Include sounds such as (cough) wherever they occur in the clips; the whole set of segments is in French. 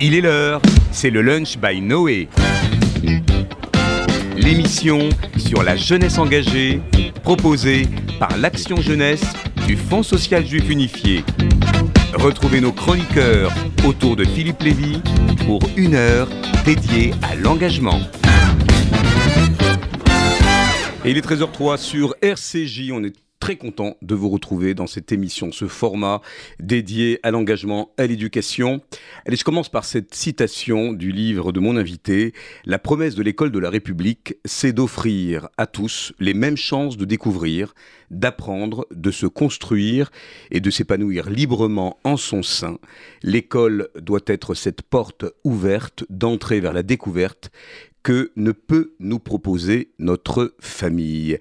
Il est l'heure, c'est le lunch by Noé. L'émission sur la jeunesse engagée, proposée par l'Action Jeunesse du Fonds social juif unifié. Retrouvez nos chroniqueurs autour de Philippe Lévy pour une heure dédiée à l'engagement. Il est 13h03 sur RCJ. On est très content de vous retrouver dans cette émission, ce format dédié à l'engagement, à l'éducation. Allez, je commence par cette citation du livre de mon invité. La promesse de l'école de la République, c'est d'offrir à tous les mêmes chances de découvrir, d'apprendre, de se construire et de s'épanouir librement en son sein. L'école doit être cette porte ouverte d'entrée vers la découverte que ne peut nous proposer notre famille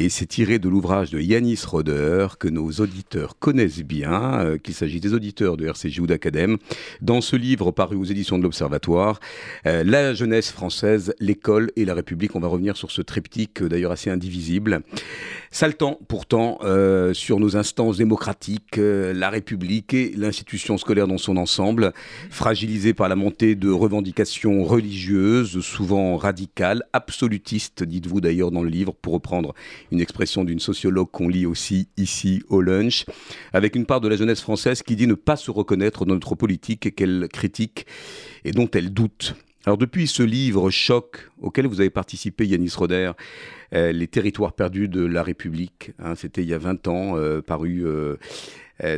et c'est tiré de l'ouvrage de Yanis Roder que nos auditeurs connaissent bien, euh, qu'il s'agit des auditeurs de RCJ ou d'Acadème. Dans ce livre paru aux éditions de l'Observatoire, euh, La jeunesse française, l'école et la République. On va revenir sur ce triptyque euh, d'ailleurs assez indivisible. Saltant pourtant sur nos instances démocratiques, la République et l'institution scolaire dans son ensemble, fragilisée par la montée de revendications religieuses, souvent radicales, absolutistes, dites-vous d'ailleurs dans le livre, pour reprendre une expression d'une sociologue qu'on lit aussi ici au lunch, avec une part de la jeunesse française qui dit ne pas se reconnaître dans notre politique et qu'elle critique et dont elle doute. Alors depuis ce livre choc auquel vous avez participé, Yanis Roder, euh, Les territoires perdus de la République, hein, c'était il y a 20 ans, euh, paru euh,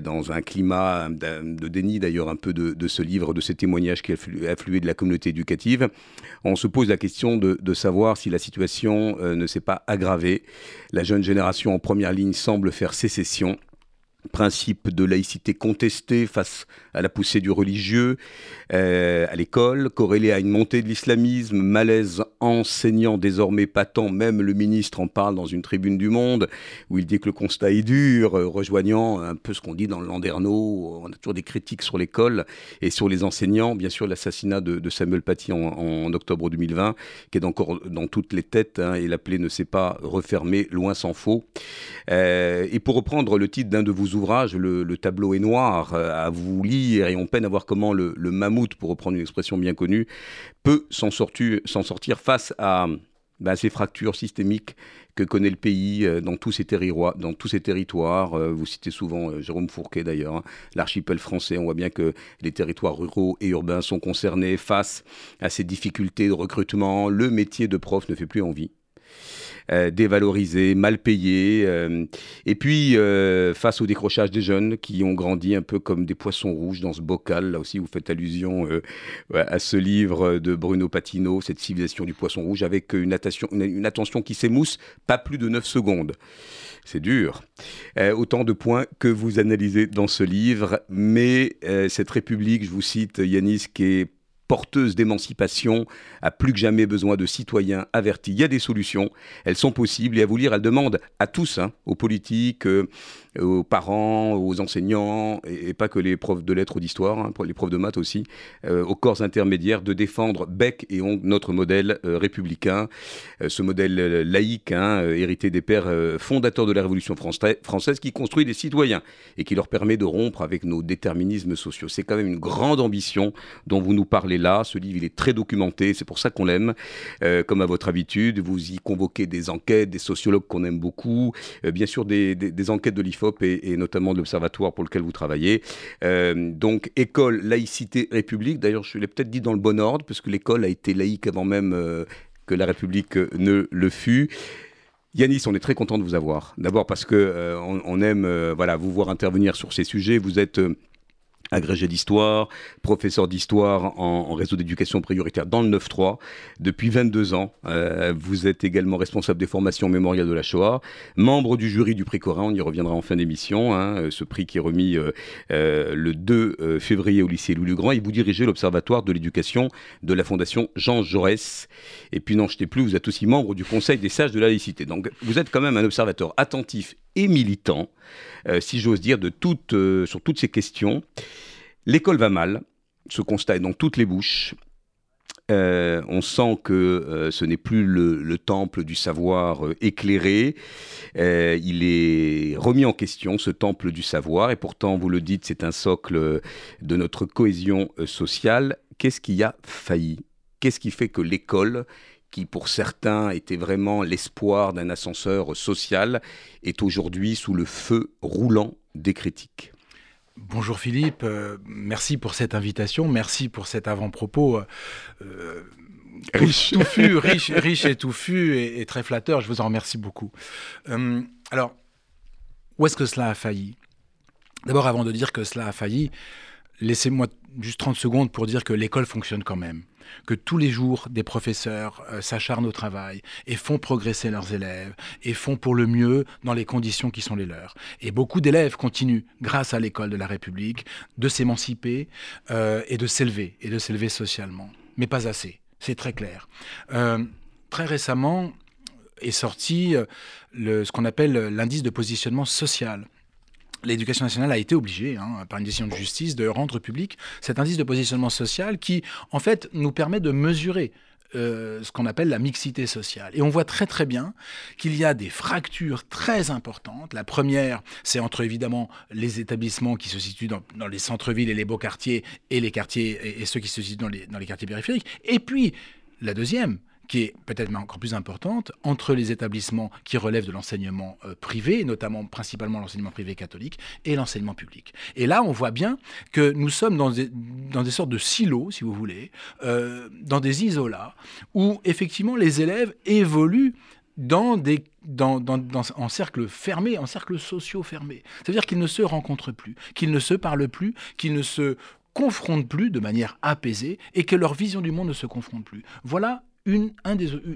dans un climat de déni d'ailleurs un peu de, ce livre, de ces témoignages qui afflué de la communauté éducative, on se pose la question de, savoir si la situation euh, ne s'est pas aggravée. La jeune génération en première ligne semble faire sécession principe de laïcité contesté face à la poussée du religieux euh, à l'école, corrélé à une montée de l'islamisme, malaise enseignant désormais patent, même le ministre en parle dans une tribune du Monde, où il dit que le constat est dur, euh, rejoignant un peu ce qu'on dit dans le Landerneau, on a toujours des critiques sur l'école et sur les enseignants, bien sûr l'assassinat de, Samuel Paty en, octobre 2020, qui est encore dans toutes les têtes, hein, et la plaie ne s'est pas refermée, loin s'en faut. Euh, et pour reprendre le titre d'un de vos ouvrages, le, tableau est noir, à vous lire, et on peine à voir comment le, mammouth pour reprendre une expression bien connue, peut s'en sortir, face à bah, ces fractures systémiques que connaît le pays euh, dans tous ces territoires. Euh, vous citez souvent euh, Jérôme Fourquet d'ailleurs, hein, l'archipel français. On voit bien que les territoires ruraux et urbains sont concernés face à ces difficultés de recrutement. Le métier de prof ne fait plus envie. Euh, dévalorisés, mal payés. Euh, et puis, euh, face au décrochage des jeunes qui ont grandi un peu comme des poissons rouges dans ce bocal, là aussi vous faites allusion à ce livre de Bruno Patino, cette civilisation du poisson rouge, avec une attention, une, attention qui s'émousse, pas plus de 9 secondes. C'est dur. autant de points que vous analysez dans ce livre, mais cette République, je vous cite Yanis, qui est porteuse d'émancipation, a plus que jamais besoin de citoyens avertis. Il y a des solutions, elles sont possibles et à vous lire, elles demandent à tous, hein, aux politiques, euh, aux parents, aux enseignants, et, pas que les profs de lettres ou d'histoire, hein, les profs de maths aussi, euh, aux corps intermédiaires, de défendre bec et ongle notre modèle euh, républicain, ce modèle laïque, hein, hérité des pères fondateurs de la Révolution française, qui construit des citoyens et qui leur permet de rompre avec nos déterminismes sociaux. C'est quand même une grande ambition dont vous nous parlez là. Ce livre, il est très documenté, c'est pour ça qu'on l'aime. comme à votre habitude, vous y convoquez des enquêtes, des sociologues qu'on aime beaucoup, bien sûr des, enquêtes de l'IFOP et, notamment de l'Observatoire pour lequel vous travaillez. Euh, donc, école, laïcité, République. D'ailleurs, je l'ai peut-être dit dans le bon ordre, puisque l'école a été laïque avant même euh, que la République ne le fût. Yanis, on est très content de vous avoir. D'abord parce que euh, on, aime voilà vous voir intervenir sur ces sujets. Vous êtes agrégé d'histoire, professeur d'histoire en, réseau d'éducation prioritaire dans le 9-3 depuis 22 ans. Euh, vous êtes également responsable des formations mémoriales de la Shoah, membre du jury du prix Corin, on y reviendra en fin d'émission, hein, euh, ce prix qui est remis euh, le 2 février au lycée Louis-le-Grand, et vous dirigez l'Observatoire de l'éducation de la Fondation Jean Jaurès. Et puis n'en jetez plus, vous êtes aussi membre du Conseil des sages de la laïcité. Donc vous êtes quand même un observateur attentif et militant, si j'ose dire, de toutes, sur toutes ces questions. L'école va mal, ce constat est dans toutes les bouches. Euh, on sent que euh, ce n'est plus le, temple du savoir euh, éclairé. il est remis en question, ce temple du savoir, et pourtant, vous le dites, c'est un socle de notre cohésion sociale. qu'est-ce qui a failli? Qu'est-ce qui fait que l'école, qui pour certains était vraiment l'espoir d'un ascenseur social, est aujourd'hui sous le feu roulant des critiques Bonjour Philippe, euh, merci pour cette invitation, merci pour cet avant-propos. Euh, riche. Touffu, (laughs) riche, riche et touffu et, très flatteur, je vous en remercie beaucoup. Euh, alors, où est-ce que cela a failli? D'abord, avant de dire que cela a failli, laissez-moi juste 30 secondes pour dire que l'école fonctionne quand même que tous les jours des professeurs euh, s'acharnent au travail et font progresser leurs élèves et font pour le mieux dans les conditions qui sont les leurs. Et beaucoup d'élèves continuent, grâce à l'école de la République, de s'émanciper euh, et de s'élever, et de s'élever socialement. Mais pas assez, c'est très clair. Euh, très récemment est sorti ce qu'on appelle l'indice de positionnement social l'éducation nationale a été obligée, hein, par une décision de justice, de rendre public cet indice de positionnement social qui, en fait, nous permet de mesurer euh, ce qu'on appelle la mixité sociale. Et on voit très très bien qu'il y a des fractures très importantes. La première, c'est entre évidemment les établissements qui se situent dans, les centres-villes et les beaux quartiers et les quartiers et, ceux qui se situent dans les, dans les quartiers périphériques. Et puis la deuxième, qui est peut-être encore plus importante, entre les établissements qui relèvent de l'enseignement euh, privé, notamment principalement l'enseignement privé catholique, et l'enseignement public. Et là, on voit bien que nous sommes dans des, sortes de silos, si vous voulez, euh, dans des isolats, où effectivement les élèves évoluent dans des, dans, dans, en cercle fermé, en cercle sociaux fermés. C'est-à-dire qu'ils ne se rencontrent plus, qu'ils ne se parlent plus, qu'ils ne se confrontent plus de manière apaisée et que leur vision du monde ne se confronte plus. Voilà une,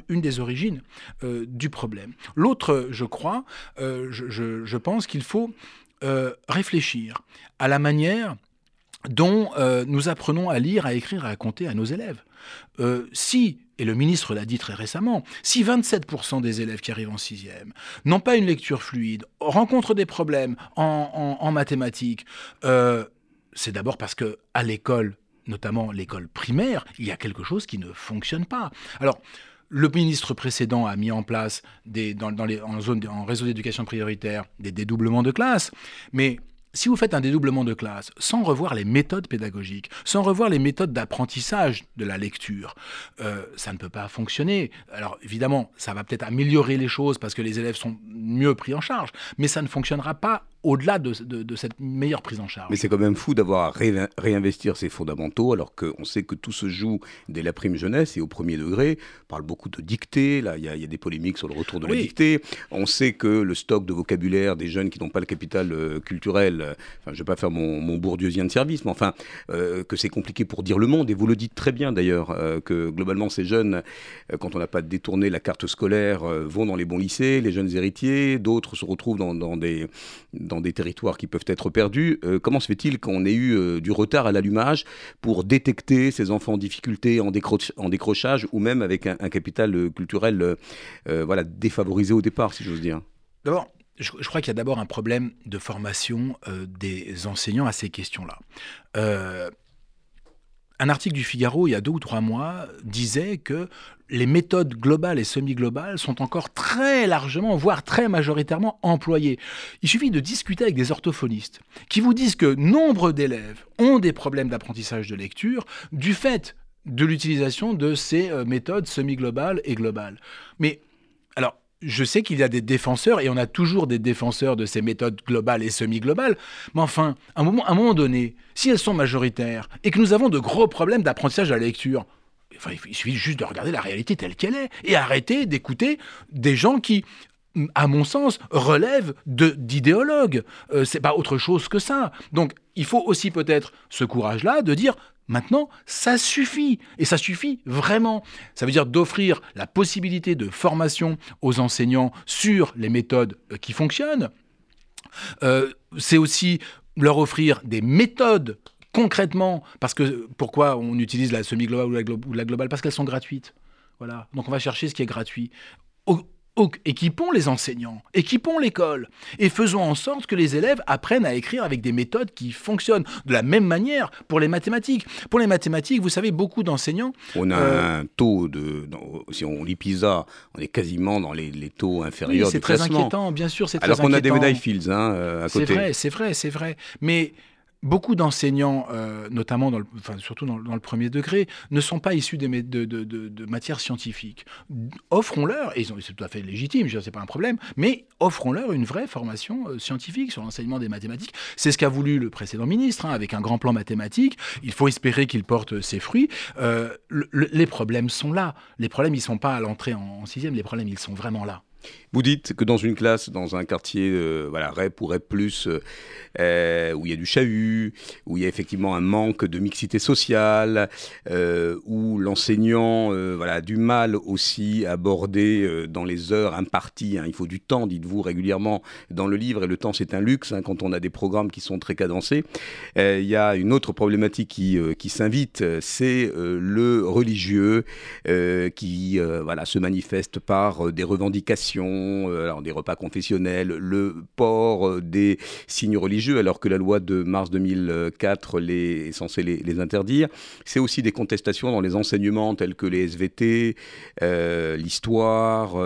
des, origines euh, du problème. L'autre, je crois, euh, je, pense qu'il faut euh, réfléchir à la manière dont nous apprenons à lire, à écrire, à compter à nos élèves. si, et le ministre l'a dit très récemment, si 27% des élèves qui arrivent en sixième n'ont pas une lecture fluide, rencontrent des problèmes en, en mathématiques, c'est d'abord parce que à l'école, notamment l'école primaire, il y a quelque chose qui ne fonctionne pas. Alors, le ministre précédent a mis en place des, dans, les, en, zone, en réseau d'éducation prioritaire des dédoublements de classes, mais si vous faites un dédoublement de classe sans revoir les méthodes pédagogiques, sans revoir les méthodes d'apprentissage de la lecture, euh, ça ne peut pas fonctionner. Alors évidemment, ça va peut-être améliorer les choses parce que les élèves sont mieux pris en charge, mais ça ne fonctionnera pas au-delà de, cette meilleure prise en charge. Mais c'est quand même fou d'avoir à réinvestir ces fondamentaux alors qu'on sait que tout se joue dès la prime jeunesse et au premier degré. On parle beaucoup de dictée, là il y, a des polémiques sur le retour de la dictée. On sait que le stock de vocabulaire des jeunes qui n'ont pas le capital euh, culturel, euh, enfin je ne vais pas faire mon, mon bourdieusien de service, mais enfin euh, que c'est compliqué pour dire le monde. Et vous le dites très bien d'ailleurs, que globalement ces jeunes, quand on n'a pas détourné la carte scolaire, vont dans les bons lycées, les jeunes héritiers, d'autres se retrouvent dans, dans des dans des territoires qui peuvent être perdus. Euh, comment se fait-il qu'on ait eu euh, du retard à l'allumage pour détecter ces enfants en difficulté, en, en décrochage, ou même avec un, capital euh, culturel voilà, défavorisé au départ, si j'ose dire? D'abord, je, crois qu'il y a d'abord un problème de formation des enseignants à ces questions-là. Un article du Figaro, il y a deux ou trois mois, disait que les méthodes globales et semi-globales sont encore très largement, voire très majoritairement employées. Il suffit de discuter avec des orthophonistes qui vous disent que nombre d'élèves ont des problèmes d'apprentissage de lecture du fait de l'utilisation de ces euh, méthodes semi-globales et globales. Mais je sais qu'il y a des défenseurs, et on a toujours des défenseurs de ces méthodes globales et semi-globales, mais enfin, à un moment, à donné, si elles sont majoritaires et que nous avons de gros problèmes d'apprentissage de la lecture, il suffit juste de regarder la réalité telle qu'elle est et arrêter d'écouter des gens qui, à mon sens, relèvent d'idéologues. Euh, c'est pas autre chose que ça. Donc, il faut aussi peut-être ce courage-là de dire Maintenant, ça suffit. Et ça suffit vraiment. Ça veut dire d'offrir la possibilité de formation aux enseignants sur les méthodes euh, qui fonctionnent. Euh, c'est aussi leur offrir des méthodes concrètement, parce que pourquoi on utilise la semi-globale ou, la globale? Parce qu'elles sont gratuites. Voilà. Donc on va chercher ce qui est gratuit. Équipons les enseignants, équipons l'école et faisons en sorte que les élèves apprennent à écrire avec des méthodes qui fonctionnent. De la même manière pour les mathématiques. Pour les mathématiques, vous savez, beaucoup d'enseignants. On a euh, un taux de. si on lit PISA, on est quasiment dans les, taux inférieurs oui, C'est très inquiétant, bien sûr. Alors qu'on a des médailles Fields hein, euh, à côté. C'est vrai, c'est vrai, c'est vrai. Mais beaucoup d'enseignants, euh, notamment dans le, enfin, surtout dans, le premier degré, ne sont pas issus de, matières scientifiques. Offrons-leur, et c'est tout à fait légitime, ce n'est pas un problème, mais offrons-leur une vraie formation euh, scientifique sur l'enseignement des mathématiques. C'est ce qu'a voulu le précédent ministre, hein, avec un grand plan mathématique. Il faut espérer qu'il porte ses fruits. Euh, les problèmes sont là. Les problèmes, ils ne sont pas à l'entrée en sixième, les problèmes, ils sont vraiment là. Vous dites que dans une classe, dans un quartier, euh, voilà, REP ou REP+, euh, euh, où il y a du chahut, où il y a effectivement un manque de mixité sociale, où l'enseignant voilà, a du mal aussi à aborder dans les heures imparties, hein, il faut du temps, dites-vous régulièrement dans le livre, et le temps c'est un luxe hein, quand on a des programmes qui sont très cadencés. Il y a une autre problématique qui, qui s'invite, c'est le religieux qui voilà, se manifeste par des revendications euh, alors des repas confessionnels, le port euh, des signes religieux, alors que la loi de mars 2004 les, est censée les, interdire. C'est aussi des contestations dans les enseignements tels que les SVT, euh, l'histoire.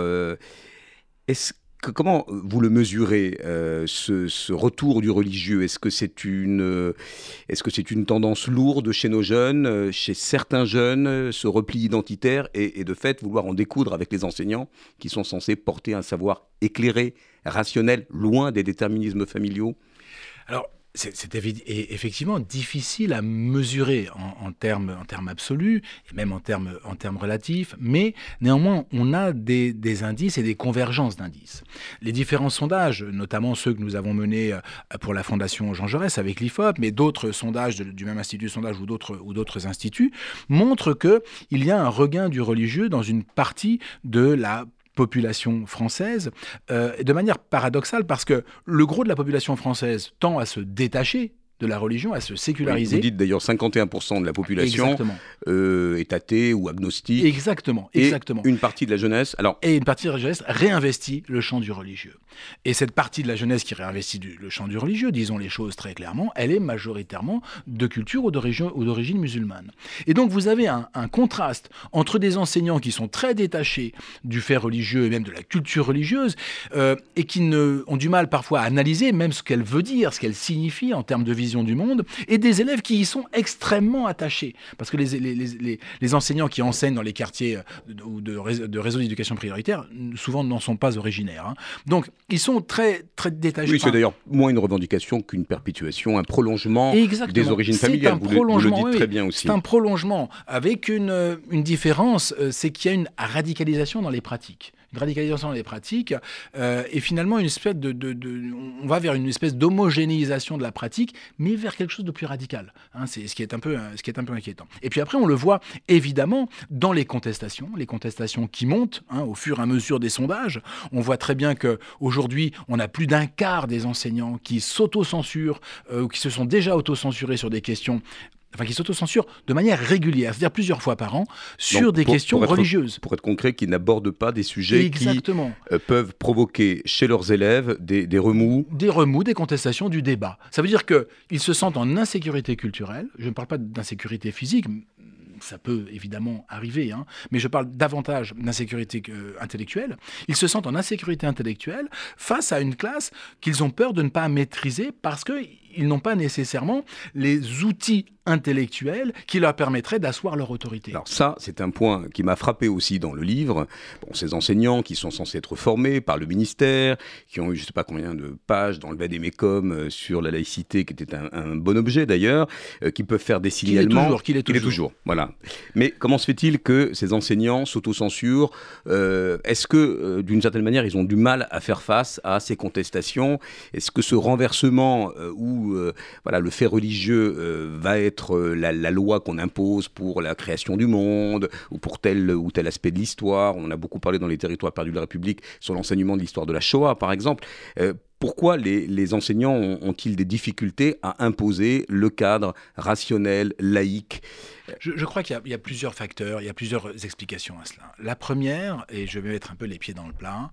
Est-ce comment vous le mesurez, euh, ce, retour du religieux? Est-ce que c'est une, est-ce que c'est une tendance lourde chez nos jeunes, euh, chez certains jeunes, ce repli identitaire et, et, de fait vouloir en découdre avec les enseignants qui sont censés porter un savoir éclairé, rationnel, loin des déterminismes familiaux? Alors, c'est effectivement difficile à mesurer en, termes, absolus et même en termes, en termes relatifs, mais néanmoins, on a des, indices et des convergences d'indices. Les différents sondages, notamment ceux que nous avons menés euh, pour la Fondation Jean Jaurès avec l'IFOP, mais d'autres sondages du même institut de sondage ou d'autres instituts, montrent qu'il y a un regain du religieux dans une partie de la population française, euh, de manière paradoxale, parce que le gros de la population française tend à se détacher de la religion à se séculariser. vous dites d'ailleurs 51% de la population euh, est athée ou agnostique. Exactement, exactement. Et une partie de la jeunesse, alors et une partie de la jeunesse réinvestit le champ du religieux. Et cette partie de la jeunesse qui réinvestit le champ du religieux, disons les choses très clairement, elle est majoritairement de culture ou d'origine musulmane. Et donc vous avez un, contraste entre des enseignants qui sont très détachés du fait religieux et même de la culture religieuse euh, et qui ne, ont du mal parfois à analyser même ce qu'elle veut dire, ce qu'elle signifie en termes de vision du monde, et des élèves qui y sont extrêmement attachés. Parce que les, les, les, enseignants qui enseignent dans les quartiers euh, ou de, de, réseaux d'éducation prioritaire, souvent n'en sont pas originaires. Hein. Donc, ils sont très, très détachés. Oui, c'est d'ailleurs moins une revendication qu'une perpétuation, un prolongement des origines familiales. Vous, vous, le dites très bien aussi. C'est un prolongement avec une, une différence, euh, c'est qu'il y a une radicalisation dans les pratiques une radicalisation des pratiques euh, et finalement une espèce de, on va vers une espèce d'homogénéisation de la pratique, mais vers quelque chose de plus radical. Hein, c'est ce qui est un peu, inquiétant. Et puis après, on le voit évidemment dans les contestations, les contestations qui montent hein, au fur et à mesure des sondages. On voit très bien que aujourd'hui, on a plus d'un quart des enseignants qui s'autocensurent euh, ou qui se sont déjà autocensurés sur des questions enfin qui s'autocensurent de manière régulière, c'est-à-dire plusieurs fois par an, sur des questions religieuses. Pour être concret, qui n'abordent pas des sujets qui euh, peuvent provoquer chez leurs élèves des, des, remous. Des remous, des contestations, du débat. Ça veut dire qu'ils se sentent en insécurité culturelle, je ne parle pas d'insécurité physique, ça peut évidemment arriver, hein, mais je parle davantage d'insécurité intellectuelle. Ils se sentent en insécurité intellectuelle face à une classe qu'ils ont peur de ne pas maîtriser parce qu'ils n'ont pas nécessairement les outils intellectuels qui leur permettraient d'asseoir leur autorité. Alors ça, c'est un point qui m'a frappé aussi dans le livre. Bon, ces enseignants qui sont censés être formés par le ministère, qui ont eu je ne sais pas combien de pages dans le VADEMECOM euh, sur la laïcité, qui était un, bon objet d'ailleurs, euh, qui peuvent faire des signalements. Qu'il est toujours. Qu'il est toujours. Voilà. Mais comment se fait-il que ces enseignants s'autocensurent euh, Est-ce que, d'une certaine manière, ils ont du mal à faire face à ces contestations? Est-ce que ce renversement où voilà, le fait religieux va être euh, la, loi qu'on impose pour la création du monde ou pour tel ou tel aspect de l'histoire. On a beaucoup parlé dans les territoires perdus de la République sur l'enseignement de l'histoire de la Shoah, par exemple. Euh, pourquoi les, enseignants ont-ils des difficultés à imposer le cadre rationnel, laïque? Je, crois qu'il y, a plusieurs facteurs, il y a plusieurs explications à cela. La première, et je vais mettre un peu les pieds dans le plat,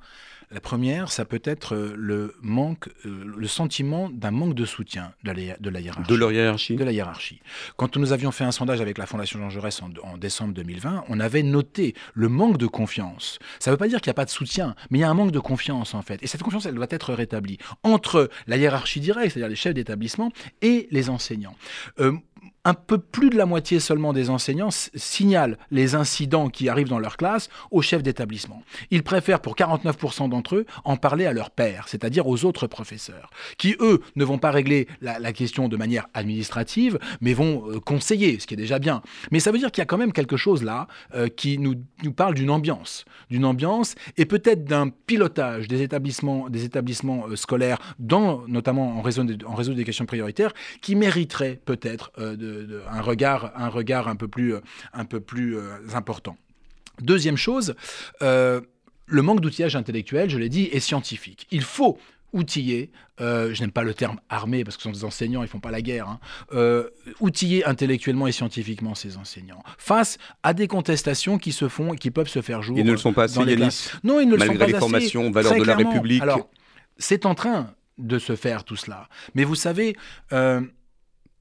La première, ça peut être le manque, le sentiment d'un manque de soutien de la, de la hiérarchie. De leur hiérarchie De la hiérarchie. Quand nous avions fait un sondage avec la Fondation Jean Jaurès en, en décembre 2020, on avait noté le manque de confiance. Ça ne veut pas dire qu'il n'y a pas de soutien, mais il y a un manque de confiance en fait. Et cette confiance, elle doit être rétablie entre la hiérarchie directe, c'est-à-dire les chefs d'établissement, et les enseignants. Euh, un peu plus de la moitié seulement des enseignants signalent les incidents qui arrivent dans leur classe au chef d'établissement. Ils préfèrent, pour 49% d'entre eux, en parler à leur père, c'est-à-dire aux autres professeurs, qui, eux, ne vont pas régler la, question de manière administrative, mais vont euh, conseiller, ce qui est déjà bien. Mais ça veut dire qu'il y a quand même quelque chose là euh, qui nous, nous parle d'une ambiance, d'une ambiance et peut-être d'un pilotage des établissements, des établissements euh, scolaires, dans, notamment en réseau, en réseau d'éducation prioritaire, qui mériterait peut-être de un, regard, un regard un peu plus, un peu plus euh, important. Deuxième chose, euh, le manque d'outillage intellectuel, je l'ai dit, est scientifique. Il faut outiller, euh, je n'aime pas le terme armé parce que ce sont des enseignants, ils font pas la guerre, hein, outiller intellectuellement et scientifiquement ces enseignants face à des contestations qui se font et qui peuvent se faire jour. Ils ne le sont pas assez, Non, ils ne le sont pas les formations, valeurs de la République. Alors, c'est en train de se faire tout cela. Mais vous savez,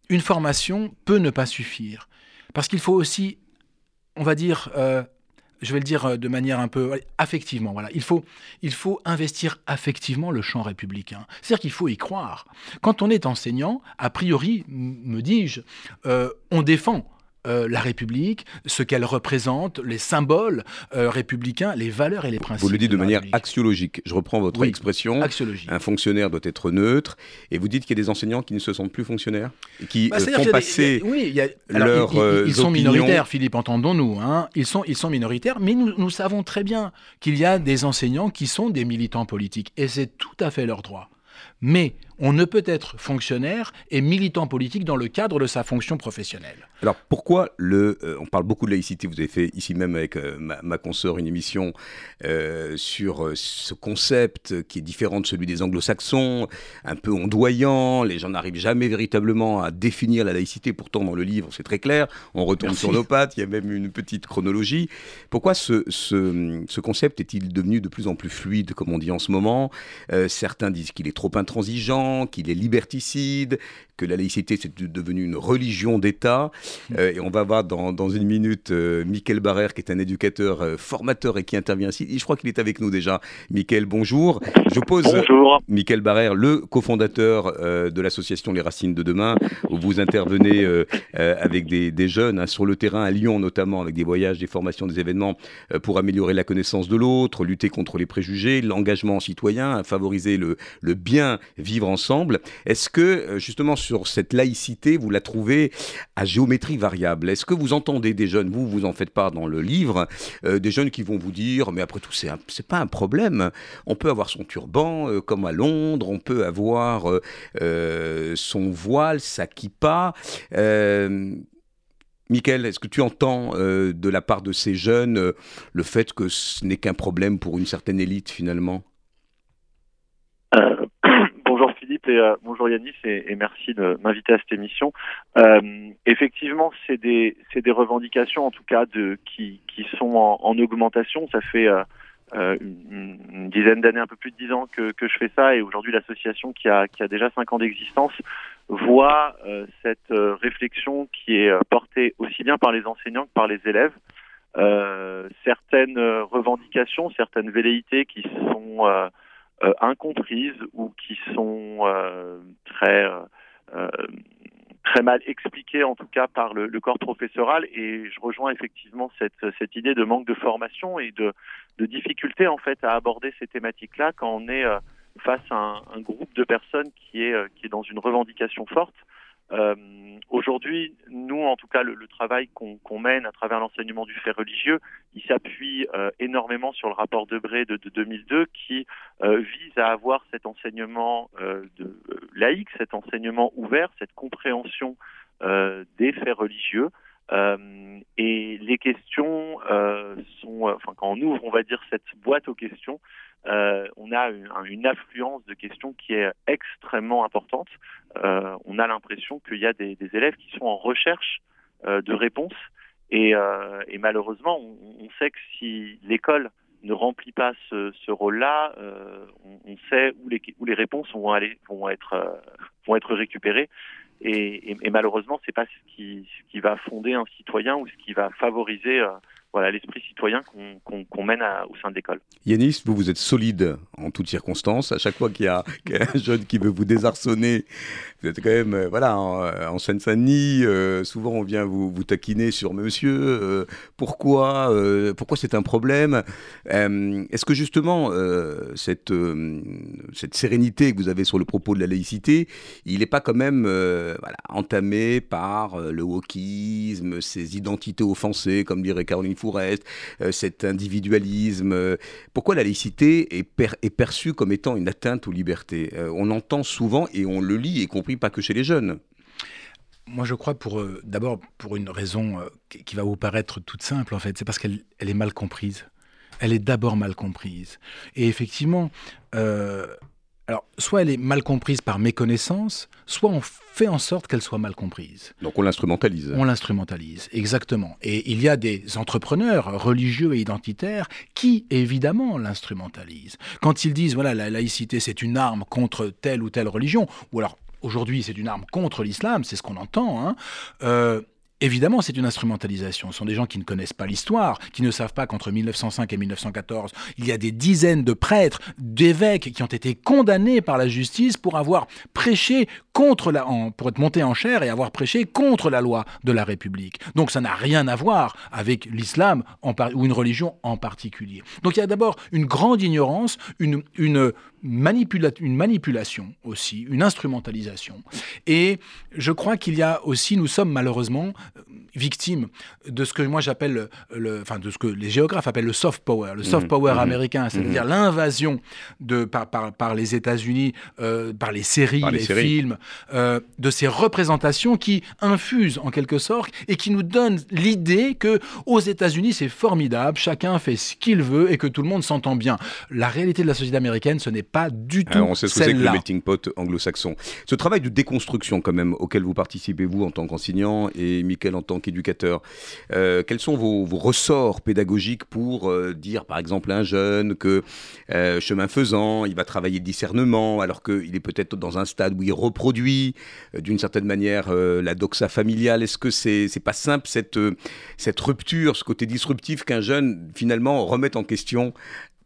une formation peut ne pas suffire. Parce qu'il faut aussi, on va dire, euh, je vais le dire euh, de manière un peu affectivement, voilà, il faut, il faut investir affectivement le champ républicain. C'est-à-dire qu'il faut y croire. Quand on est enseignant, a priori, me dis-je, euh, on défend euh, la République, ce qu'elle représente, les symboles euh, républicains, les valeurs et les principes. Vous le dites de, manière axiologique. Je reprends votre expression. Axiologique. Un fonctionnaire doit être neutre. Et vous dites qu'il y a des enseignants qui ne se sentent plus fonctionnaires qui bah, font passer oui, leurs ils, ils, sont minoritaires, Philippe, entendons-nous. Hein. Ils, sont, ils sont minoritaires, mais nous, nous savons très bien qu'il y a des enseignants qui sont des militants politiques. Et c'est tout à fait leur droit. Mais on ne peut être fonctionnaire et militant politique dans le cadre de sa fonction professionnelle. Alors pourquoi le... Euh, on parle beaucoup de laïcité, vous avez fait ici même avec euh, ma, consoeur une émission euh, sur ce concept qui est différent de celui des anglo-saxons, un peu ondoyant, les gens n'arrivent jamais véritablement à définir la laïcité, pourtant dans le livre c'est très clair, on retourne sur nos pattes, il y a même une petite chronologie. Pourquoi ce, ce, concept est-il devenu de plus en plus fluide, comme on dit en ce moment? Certains disent qu'il est trop intransigeant, qu'il est liberticide, que la laïcité c'est devenu une religion d'État. Mmh. Euh, et on va voir dans, dans une minute euh, Mickaël Barrère, qui est un éducateur euh, formateur et qui intervient ici. je crois qu'il est avec nous déjà. Mickaël, bonjour. Je pose bonjour. Mickaël Barrère, le cofondateur de l'association Les Racines de Demain, où vous intervenez avec des, des jeunes hein, sur le terrain à Lyon notamment, avec des voyages, des formations, des événements pour améliorer la connaissance de l'autre, lutter contre les préjugés, l'engagement citoyen, favoriser le, le bien vivre Est-ce que justement sur cette laïcité, vous la trouvez à géométrie variable? Est-ce que vous entendez des jeunes, vous, vous en faites part dans le livre, euh, des jeunes qui vont vous dire, mais après tout, c'est, pas un problème. On peut avoir son turban, euh, comme à Londres, on peut avoir euh, son voile, sa kippa. Michael, est-ce que tu entends de la part de ces jeunes le fait que ce n'est qu'un problème pour une certaine élite finalement? Euh, bonjour Yanis et, merci de m'inviter à cette émission. Euh, effectivement, c'est des, revendications en tout cas qui, sont en, augmentation. Ça fait euh, une, dizaine d'années, un peu plus de dix ans que, je fais ça et aujourd'hui l'association qui a, déjà cinq ans d'existence voit cette réflexion qui est portée aussi bien par les enseignants que par les élèves. certaines revendications, certaines velléités qui sont incomprises ou qui sont euh, très euh, très mal expliquées en tout cas par le, corps professoral. Et je rejoins effectivement cette, cette idée de manque de formation et de, de difficulté en fait à aborder ces thématiques là quand on est face à un, un, groupe de personnes qui est qui est dans une revendication forte euh, Aujourd'hui, nous, en tout cas, le, travail qu'on mène à travers l'enseignement du fait religieux, il s'appuie euh, énormément sur le rapport Debré de, de 2002 qui euh, vise à avoir cet enseignement laïque, cet enseignement ouvert, cette compréhension des faits religieux. et les questions sont, enfin, quand on ouvre, on va dire, cette boîte aux questions, euh, on a une, affluence de questions qui est extrêmement importante. Euh, on a l'impression qu'il y a des, élèves qui sont en recherche euh, de réponses et, malheureusement, on, sait que si l'école ne remplit pas ce, rôle-là, on, sait où les, réponses vont, aller, vont, être, récupérées. Et, malheureusement, pas ce qui, ce qui va fonder un citoyen ou ce qui va favoriser voilà l'esprit citoyen qu'on mène au sein de l'école. Yanis, vous, vous êtes solide en toutes circonstances. À chaque fois qu'il y, a (laughs) un jeune qui veut vous désarçonner, vous êtes quand même, euh, voilà, en, Seine-Saint-Denis, euh, souvent on vient vous, vous taquiner sur monsieur, euh, pourquoi, pourquoi c'est un problème? Est-ce que justement, cette, cette sérénité que vous avez sur le propos de la laïcité, il n'est pas quand même voilà, entamé par le wokisme, ces identités offensées, comme dirait Caroline euh, cet individualisme. Euh, pourquoi la laïcité est, perçue comme étant une atteinte aux libertés euh, On entend souvent et on le lit, y compris pas que chez les jeunes. Moi, je crois pour d'abord pour une raison qui va vous paraître toute simple en fait, c'est parce qu'elle elle est mal comprise. Elle est d'abord mal comprise. Et effectivement, alors, soit elle est mal comprise par méconnaissance, soit on fait en sorte qu'elle soit mal comprise. Donc on l'instrumentalise. On l'instrumentalise, exactement. Et il y a des entrepreneurs religieux et identitaires qui, évidemment, l'instrumentalisent. Quand ils disent, voilà, la laïcité, c'est une arme contre telle ou telle religion, ou alors aujourd'hui, c'est une arme contre l'islam, c'est ce qu'on entend, hein, euh, Évidemment, c'est une instrumentalisation. Ce sont des gens qui ne connaissent pas l'histoire, qui ne savent pas qu'entre 1905 et 1914, il y a des dizaines de prêtres, d'évêques qui ont été condamnés par la justice pour avoir prêché contre la, pour être montés en chair et avoir prêché contre la loi de la République. Donc ça n'a rien à voir avec l'islam ou une religion en particulier. Donc il y a d'abord une grande ignorance, une, une, une manipulation aussi, une instrumentalisation. Et je crois qu'il y a aussi, nous sommes malheureusement euh, victimes de ce que moi j'appelle, le, enfin de ce que les géographes appellent le soft power, le soft mmh. power mmh. américain, c'est-à-dire mmh. l'invasion de par, par, les États-Unis, euh, par les séries, les, films, euh, de ces représentations qui infusent en quelque sorte et qui nous donnent l'idée que aux États-Unis c'est formidable, chacun fait ce qu'il veut et que tout le monde s'entend bien. La réalité de la société américaine, ce n'est pas du tout. on sait ce que c'est que le melting pot anglo-saxon. Ce travail de déconstruction, quand même, auquel vous participez, vous, en tant qu'enseignant, et Mickaël en tant qu'éducateur, euh, quels sont vos, ressorts pédagogiques pour euh, dire, par exemple, à un jeune que, chemin faisant, il va travailler le discernement, alors qu'il est peut-être dans un stade où il reproduit, d'une certaine manière, la doxa familiale Est-ce que c'est n'est pas simple, cette, cette rupture, ce côté disruptif qu'un jeune, finalement, remette en question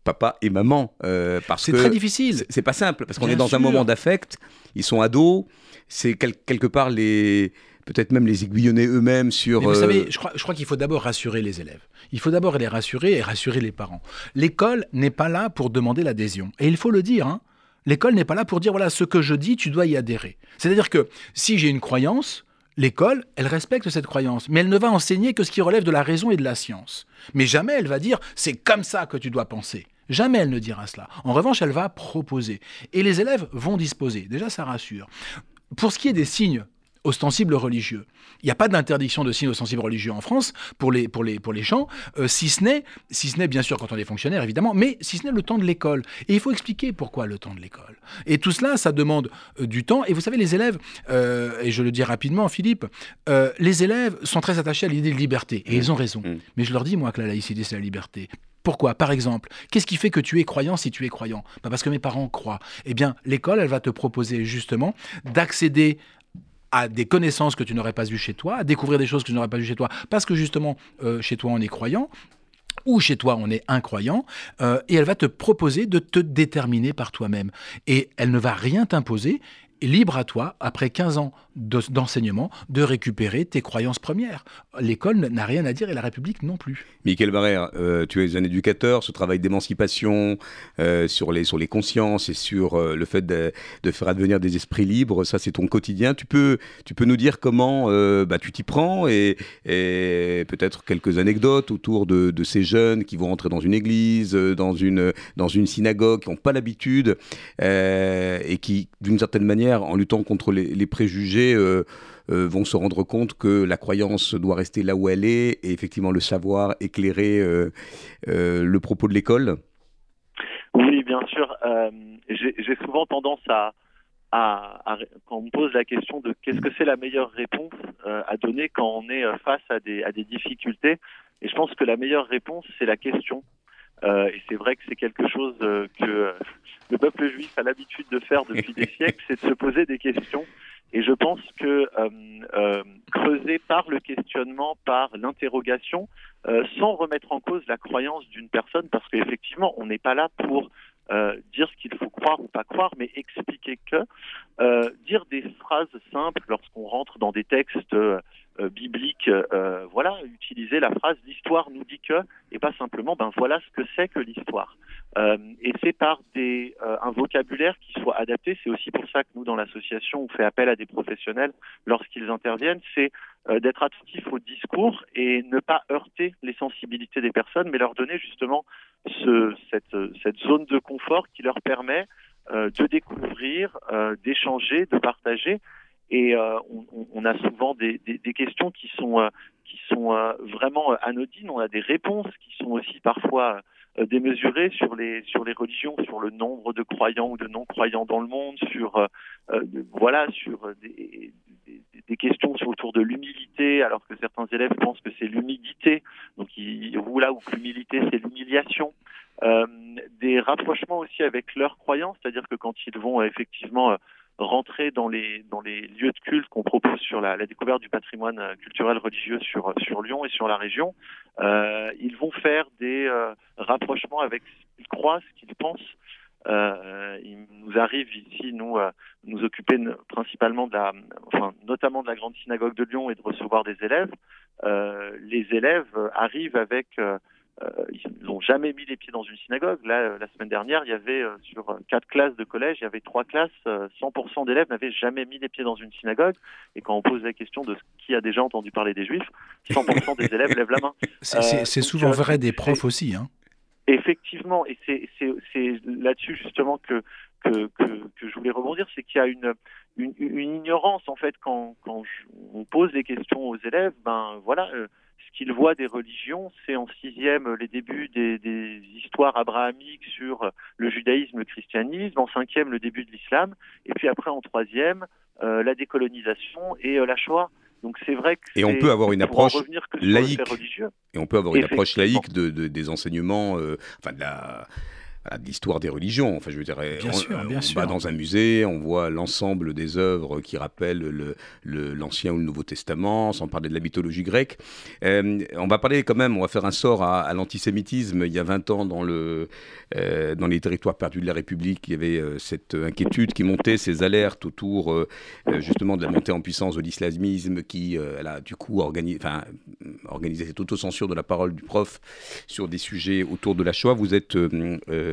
papa et maman. Euh, c'est très difficile. C'est pas simple, parce qu'on est dans un moment d'affect, ils sont ados, c'est quelque part les peut-être même les aiguillonner eux-mêmes sur... vous savez, euh, je crois, je crois qu'il faut d'abord rassurer les élèves. Il faut d'abord les rassurer et rassurer les parents. L'école n'est pas là pour demander l'adhésion. Et il faut le dire, hein. L'école n'est pas là pour dire, voilà, ce que je dis, tu dois y adhérer. C'est-à-dire que si j'ai une croyance, L'école, elle respecte cette croyance, mais elle ne va enseigner que ce qui relève de la raison et de la science. Mais jamais elle va dire c'est comme ça que tu dois penser. Jamais elle ne dira cela. En revanche, elle va proposer. Et les élèves vont disposer. Déjà, ça rassure. Pour ce qui est des signes ostensibles religieux. Il n'y a pas d'interdiction de signes ostensibles religieux en France pour les, pour les, pour les gens, euh, si ce n'est, si ce n'est bien sûr quand on est fonctionnaire évidemment, mais si ce n'est le temps de l'école. Et il faut expliquer pourquoi le temps de l'école. Et tout cela, ça demande euh, du temps. Et vous savez, les élèves, euh, et je le dis rapidement, Philippe, les élèves sont très attachés à l'idée de liberté. Et ils ont raison. Mmh. Mais je leur dis, moi, que la laïcité, c'est la liberté. Pourquoi? Par exemple, qu'est-ce qui fait que tu es croyant si tu es croyant? Bah, Parce que mes parents croient. Eh bien, l'école, elle va te proposer justement d'accéder à des connaissances que tu n'aurais pas eues chez toi, à découvrir des choses que tu n'aurais pas vues chez toi, parce que justement, euh, chez toi, on est croyant, ou chez toi on est incroyant, euh, et elle va te proposer de te déterminer par toi-même. Et elle ne va rien t'imposer, libre à toi, après 15 ans d'enseignement, de, récupérer tes croyances premières. L'école n'a rien à dire et la République non plus. Michael Barrère, euh, tu es un éducateur, ce travail d'émancipation euh, sur, les, sur les consciences et sur euh, le fait de, faire advenir des esprits libres, ça c'est ton quotidien. Tu peux, tu peux nous dire comment bah, tu t'y prends et, peut-être quelques anecdotes autour de, ces jeunes qui vont entrer dans une église, dans une, dans une synagogue, qui n'ont pas l'habitude et qui, d'une certaine manière, en luttant contre les préjugés, euh, euh, vont se rendre compte que la croyance doit rester là où elle est et effectivement le savoir éclairer euh, le propos de l'école Oui, bien sûr. J'ai souvent tendance à, quand on me pose la question de qu'est-ce que c'est la meilleure réponse à donner quand on est face à des, à des difficultés, et je pense que la meilleure réponse, c'est la question. Et c'est vrai que c'est quelque chose que le peuple juif a l'habitude de faire depuis des (laughs) siècles, c'est de se poser des questions. Et je pense que creuser par le questionnement, par l'interrogation, sans remettre en cause la croyance d'une personne, parce qu'effectivement, on n'est pas là pour euh, dire ce qu'il faut croire ou pas croire, mais expliquer que, euh, dire des phrases simples lorsqu'on rentre dans des textes euh, bibliques, voilà, utiliser la phrase l'histoire nous dit que, et pas simplement ben voilà ce que c'est que l'histoire. et c'est par des, un vocabulaire qui soit adapté. C'est aussi pour ça que nous, dans l'association, on fait appel à des professionnels lorsqu'ils interviennent. C'est d'être attentif au discours et ne pas heurter les sensibilités des personnes, mais leur donner justement ce, cette, cette, zone de confort qui leur permet euh, de découvrir, euh, d'échanger, de partager. Et euh, on, on, a souvent des, des, des questions qui sont, euh, qui sont euh, vraiment anodines. On a des réponses qui sont aussi parfois démesurées sur les, sur les religions, sur le nombre de croyants ou de non-croyants dans le monde, sur, voilà, sur des, des questions autour de l'humilité, alors que certains élèves pensent que c'est l'humidité, donc ils, ou là où l'humilité c'est l'humiliation. Euh, des rapprochements aussi avec leurs croyances, c'est-à-dire que quand ils vont euh, effectivement euh, rentrer dans les dans les lieux de culte qu'on propose sur la, la, découverte du patrimoine culturel religieux sur sur Lyon et sur la région, euh, ils vont faire des euh, rapprochements avec ce qu'ils croient, ce qu'ils pensent. Euh, il nous arrive ici, nous, euh, nous occuper principalement de la, enfin, notamment de la grande synagogue de Lyon et de recevoir des élèves. Euh, les élèves arrivent avec, euh, ils n'ont jamais mis les pieds dans une synagogue. Là, la semaine dernière, il y avait sur quatre classes de collège, il y avait trois classes, 100% d'élèves n'avaient jamais mis les pieds dans une synagogue. Et quand on pose la question de qui a déjà entendu parler des Juifs, 100% des élèves lèvent la main. (laughs) C'est souvent vrai des profs aussi, hein. Effectivement, et c'est là-dessus justement que, que, que, que, je voulais rebondir, c'est qu'il y a une, une, une, ignorance en fait quand, quand on pose des questions aux élèves. Ben voilà, euh, ce qu'ils voient des religions, c'est en sixième les débuts des, des, histoires abrahamiques sur le judaïsme, le christianisme, en cinquième le début de l'islam, et puis après en troisième euh, la décolonisation et euh, la Shoah. Donc c'est vrai que et on peut avoir une approche laïque. Et on peut avoir une approche laïque de, de, des enseignements, euh, enfin de la de l'histoire des religions. Enfin, je veux dire, bien on, sûr, bien on sûr. va dans un musée, on voit l'ensemble des œuvres qui rappellent l'Ancien ou le Nouveau Testament, sans parler de la mythologie grecque. Euh, on va parler quand même, on va faire un sort à, à l'antisémitisme. Il y a 20 ans, dans, le, euh, dans les territoires perdus de la République, il y avait euh, cette inquiétude qui montait, ces alertes autour justement de la montée en puissance de l'islamisme qui, elle a du coup organisé, enfin, organisé cette autocensure de la parole du prof sur des sujets autour de la Shoah. Vous êtes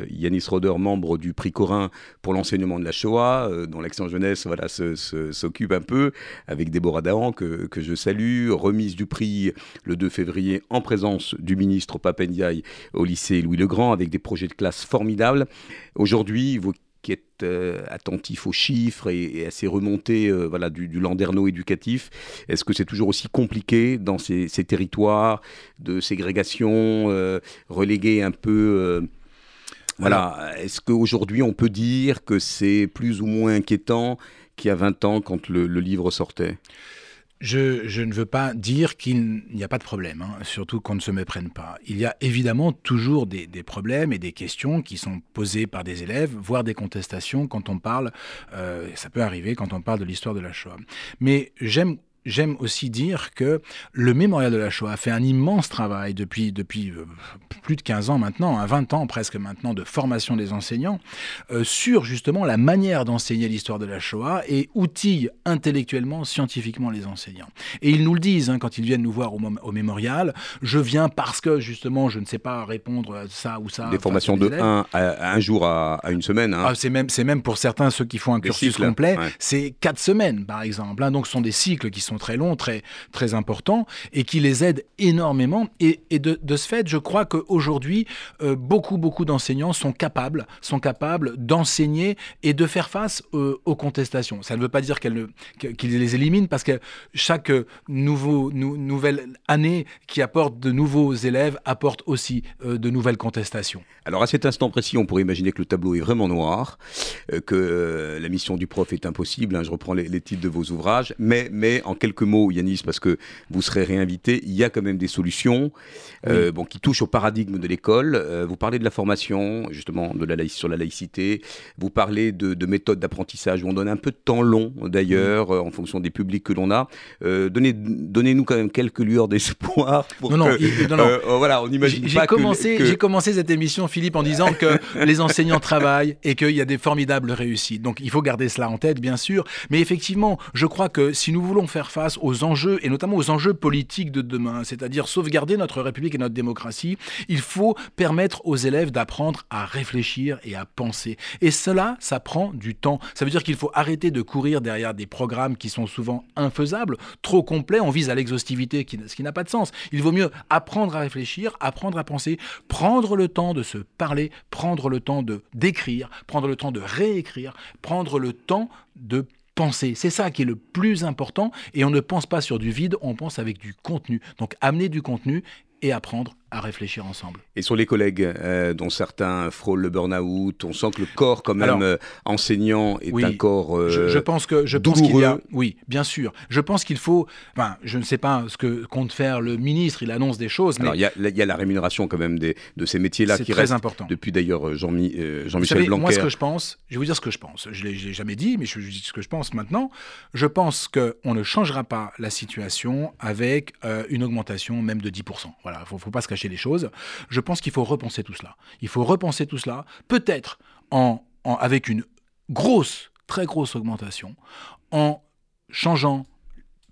Yanis Roder, membre du prix Corin pour l'enseignement de la Shoah, euh, dont l'action jeunesse voilà, s'occupe un peu, avec Déborah Dahan, que, que, je salue. Remise du prix le 2 février en présence du ministre Papendiaï au lycée Louis-le-Grand, avec des projets de classe formidables. Aujourd'hui, vous qui êtes euh, attentif aux chiffres et, à ces remontées euh, voilà, du, landerneau éducatif. Est-ce que c'est toujours aussi compliqué dans ces, territoires de ségrégation, euh, un peu voilà. Est-ce qu'aujourd'hui, on peut dire que c'est plus ou moins inquiétant qu'il y a 20 ans quand le, le livre sortait? Je, je, ne veux pas dire qu'il n'y a pas de problème, hein, surtout qu'on ne se méprenne pas. Il y a évidemment toujours des, des, problèmes et des questions qui sont posées par des élèves, voire des contestations quand on parle, euh, ça peut arriver quand on parle de l'histoire de la Shoah. Mais j'aime j'aime aussi dire que le mémorial de la Shoah a fait un immense travail depuis, depuis euh, plus de 15 ans maintenant, hein, 20 ans presque maintenant, de formation des enseignants euh, sur justement la manière d'enseigner l'histoire de la Shoah et outille intellectuellement, scientifiquement les enseignants. Et ils nous le disent hein, quand ils viennent nous voir au, au, mémorial, je viens parce que justement je ne sais pas répondre à ça ou ça. Des formations de 1 à, un jour à, à une semaine. Hein. Ah, c'est même, même pour certains, ceux qui font un Des cursus cycles, complet, ouais. c'est 4 semaines par exemple. Hein, donc ce sont des cycles qui sont très longs, très, très importants, et qui les aident énormément. Et, de, ce fait, je crois qu'aujourd'hui, euh, beaucoup, beaucoup d'enseignants sont capables, sont capables d'enseigner et de faire face euh, aux contestations. Ça ne veut pas dire qu'ils qu les éliminent, parce que chaque nouveau, nou, nouvelle année qui apporte de nouveaux élèves apporte aussi euh, de nouvelles contestations. Alors à cet instant précis, on pourrait imaginer que le tableau est vraiment noir, euh, que la mission du prof est impossible. Hein, je reprends les, les titres de vos ouvrages, mais, mais en quelques mots, Yanis, parce que vous serez réinvité. Il y a quand même des solutions bon, qui touchent au paradigme de l'école. vous parlez de la formation, justement, de la sur la laïcité. Vous parlez de, méthodes d'apprentissage où on donne un peu de temps long, d'ailleurs, en fonction des publics que l'on a. donnez, donnez-nous quand même quelques lueurs d'espoir. (laughs) Non, non, non, non. voilà, on imagine pas commencé, J'ai commencé cette émission, Philippe, en (laughs) disant que les enseignants travaillent et qu'il y a des formidables réussites. Donc il faut garder cela en tête, bien sûr. Mais effectivement, je crois que si nous voulons faire face aux enjeux, et notamment aux enjeux politiques de demain, c'est-à-dire sauvegarder notre République et notre démocratie, il faut permettre aux élèves d'apprendre à réfléchir et à penser. Et cela, ça prend du temps. Ça veut dire qu'il faut arrêter de courir derrière des programmes qui sont souvent infaisables, trop complets, on vise à l'exhaustivité, ce qui n'a pas de sens. Il vaut mieux apprendre à réfléchir, apprendre à penser, prendre le temps de se parler, prendre le temps de d'écrire, prendre le temps de réécrire, prendre le temps de penser. C'est ça qui est le plus important et on ne pense pas sur du vide, on pense avec du contenu. Donc amener du contenu et apprendre à réfléchir ensemble. Et sur les collègues, euh, dont certains frôlent le burn-out, on sent que le corps quand même euh, enseignant est un corps euh, je, pense que je pense qu'il y a, oui, bien sûr. Je pense qu'il faut, enfin, je ne sais pas ce que compte faire le ministre. Il annonce des choses, mais il y, a la rémunération quand même des, de ces métiers-là qui très reste important. depuis d'ailleurs Jean, Jean-Michel Blanquer. Moi, ce que je pense, je vais vous dire ce que je pense. Je l'ai jamais dit, mais je dis ce que je pense maintenant. Je pense que on ne changera pas la situation avec une augmentation même de 10%. Voilà, faut, faut pas se cacher les choses je pense qu'il faut repenser tout cela. Il faut repenser tout cela, peut-être en, avec une grosse, très grosse augmentation, en changeant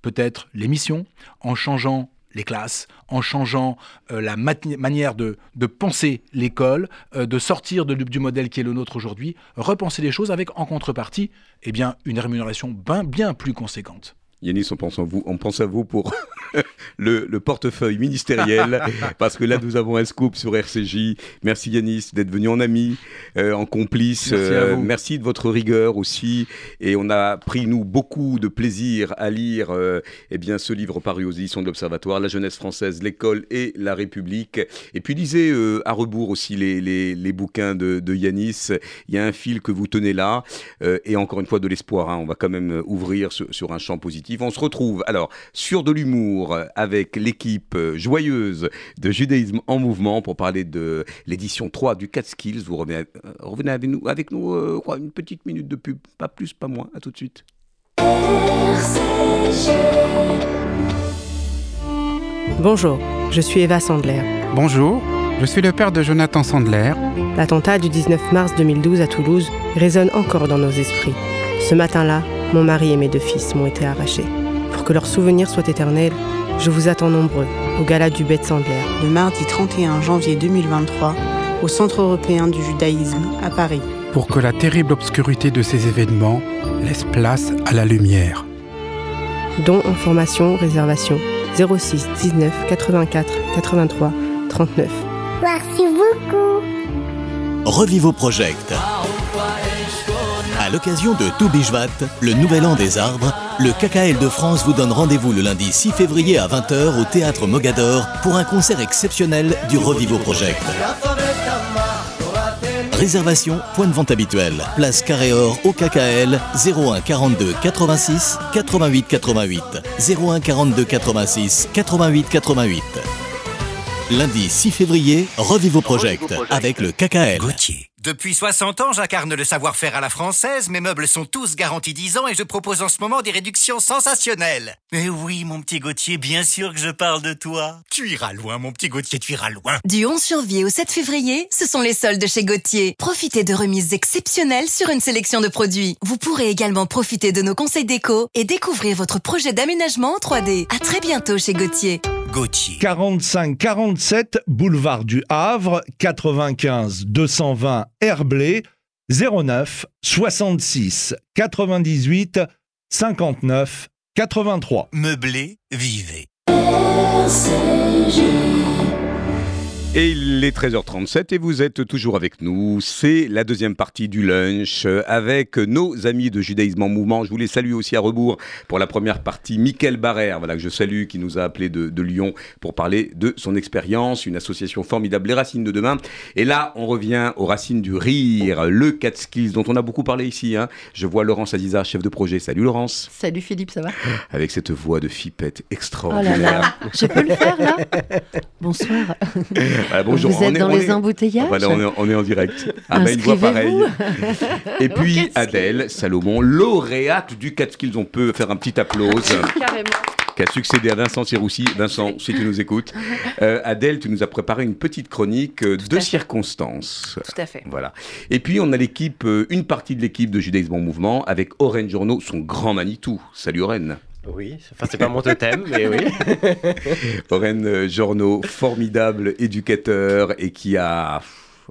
peut-être les missions, en changeant les classes, en changeant euh, la manière de, penser l'école, euh, de sortir du modèle qui est le nôtre aujourd'hui, repenser les choses avec en contrepartie eh une rémunération bien plus conséquente. Yanis, on pense, vous, on pense à vous pour (laughs) le, portefeuille ministériel, (laughs) parce que là, nous avons un scoop sur RCJ. Merci Yanis d'être venu en ami, euh, en complice. Merci, euh, merci, de votre rigueur aussi. Et on a pris, nous, beaucoup de plaisir à lire euh, eh bien, ce livre paru aux éditions de l'Observatoire, La jeunesse française, l'école et la République. Et puis lisez à rebours aussi les, les, bouquins de, de, Yanis. Il y a un fil que vous tenez là. et encore une fois, de l'espoir. Hein. On va quand même ouvrir sur un champ positif. On se retrouve alors sur de l'humour avec l'équipe joyeuse de Judaïsme en mouvement pour parler de l'édition 3 du 4 Skills. Vous revenez, euh, revenez avec nous, avec nous euh, une petite minute de pub, pas plus, pas moins. À tout de suite. Bonjour, je suis Eva Sandler. Bonjour, je suis le père de Jonathan Sandler. L'attentat du 19 mars 2012 à Toulouse résonne encore dans nos esprits. Ce matin-là, mon mari et mes deux fils m'ont été arrachés. Pour que leur souvenir soit éternel, je vous attends nombreux au gala du Bête Sandler. Le mardi 31 janvier 2023, au Centre européen du judaïsme à Paris. Pour que la terrible obscurité de ces événements laisse place à la lumière. Dons, information, réservation 06 19 84 83 39. Merci beaucoup. Revivo Project. L'occasion de Toubishvat, le nouvel an des arbres, le KKL de France vous donne rendez-vous le lundi 6 février à 20h au théâtre Mogador pour un concert exceptionnel du Revivo Project. Réservation, point de vente habituel. Place Carré-Or au KKL 01 42 86 88 88. 01 42 86 88 88. Lundi 6 février, Revivo Project avec le KKL. Depuis 60 ans, j'incarne le savoir-faire à la française. Mes meubles sont tous garantis 10 ans et je propose en ce moment des réductions sensationnelles. Mais oui, mon petit Gauthier, bien sûr que je parle de toi. Tu iras loin, mon petit Gauthier, tu iras loin. Du 11 janvier au 7 février, ce sont les soldes chez Gauthier. Profitez de remises exceptionnelles sur une sélection de produits. Vous pourrez également profiter de nos conseils déco et découvrir votre projet d'aménagement en 3D. À très bientôt chez Gauthier. Gauthier. 45 47 boulevard du Havre 95 220 Herblé 09 66 98 59 83. Meublé, vivez. Et il est 13h37 et vous êtes toujours avec nous. C'est la deuxième partie du lunch avec nos amis de Judaïsme en Mouvement. Je voulais saluer aussi à rebours pour la première partie Mickaël Barrère, voilà, que je salue, qui nous a appelé de, de Lyon pour parler de son expérience, une association formidable, Les Racines de Demain. Et là, on revient aux racines du rire, le Catskills, dont on a beaucoup parlé ici. Hein. Je vois Laurence Aziza, chef de projet. Salut Laurence. Salut Philippe, ça va? Avec cette voix de fipette extraordinaire. Oh là là, je peux le faire là? (laughs) Bonsoir. (laughs) Ah, bonjour. Vous êtes on est, dans on les est- embouteillages Voilà, on, est, on est en direct. Ah bah, une voix pareille. Et puis. Adèle Salomon, lauréate du Catskills. On peut faire un petit applause. Carrément. Qui a succédé à Vincent Siroussi. Vincent, si tu nous écoutes. Euh, Adèle, tu nous as préparé une petite chronique euh, de circonstances. Tout à fait. Voilà. Et puis, on a l'équipe, euh, une partie de l'équipe de Judaïsme en Mouvement avec Oren Journeau, son grand Manitou. Salut Oren. Oui, enfin c'est pas mon totem, (laughs) mais oui. Oren euh, Journeau, formidable éducateur et qui a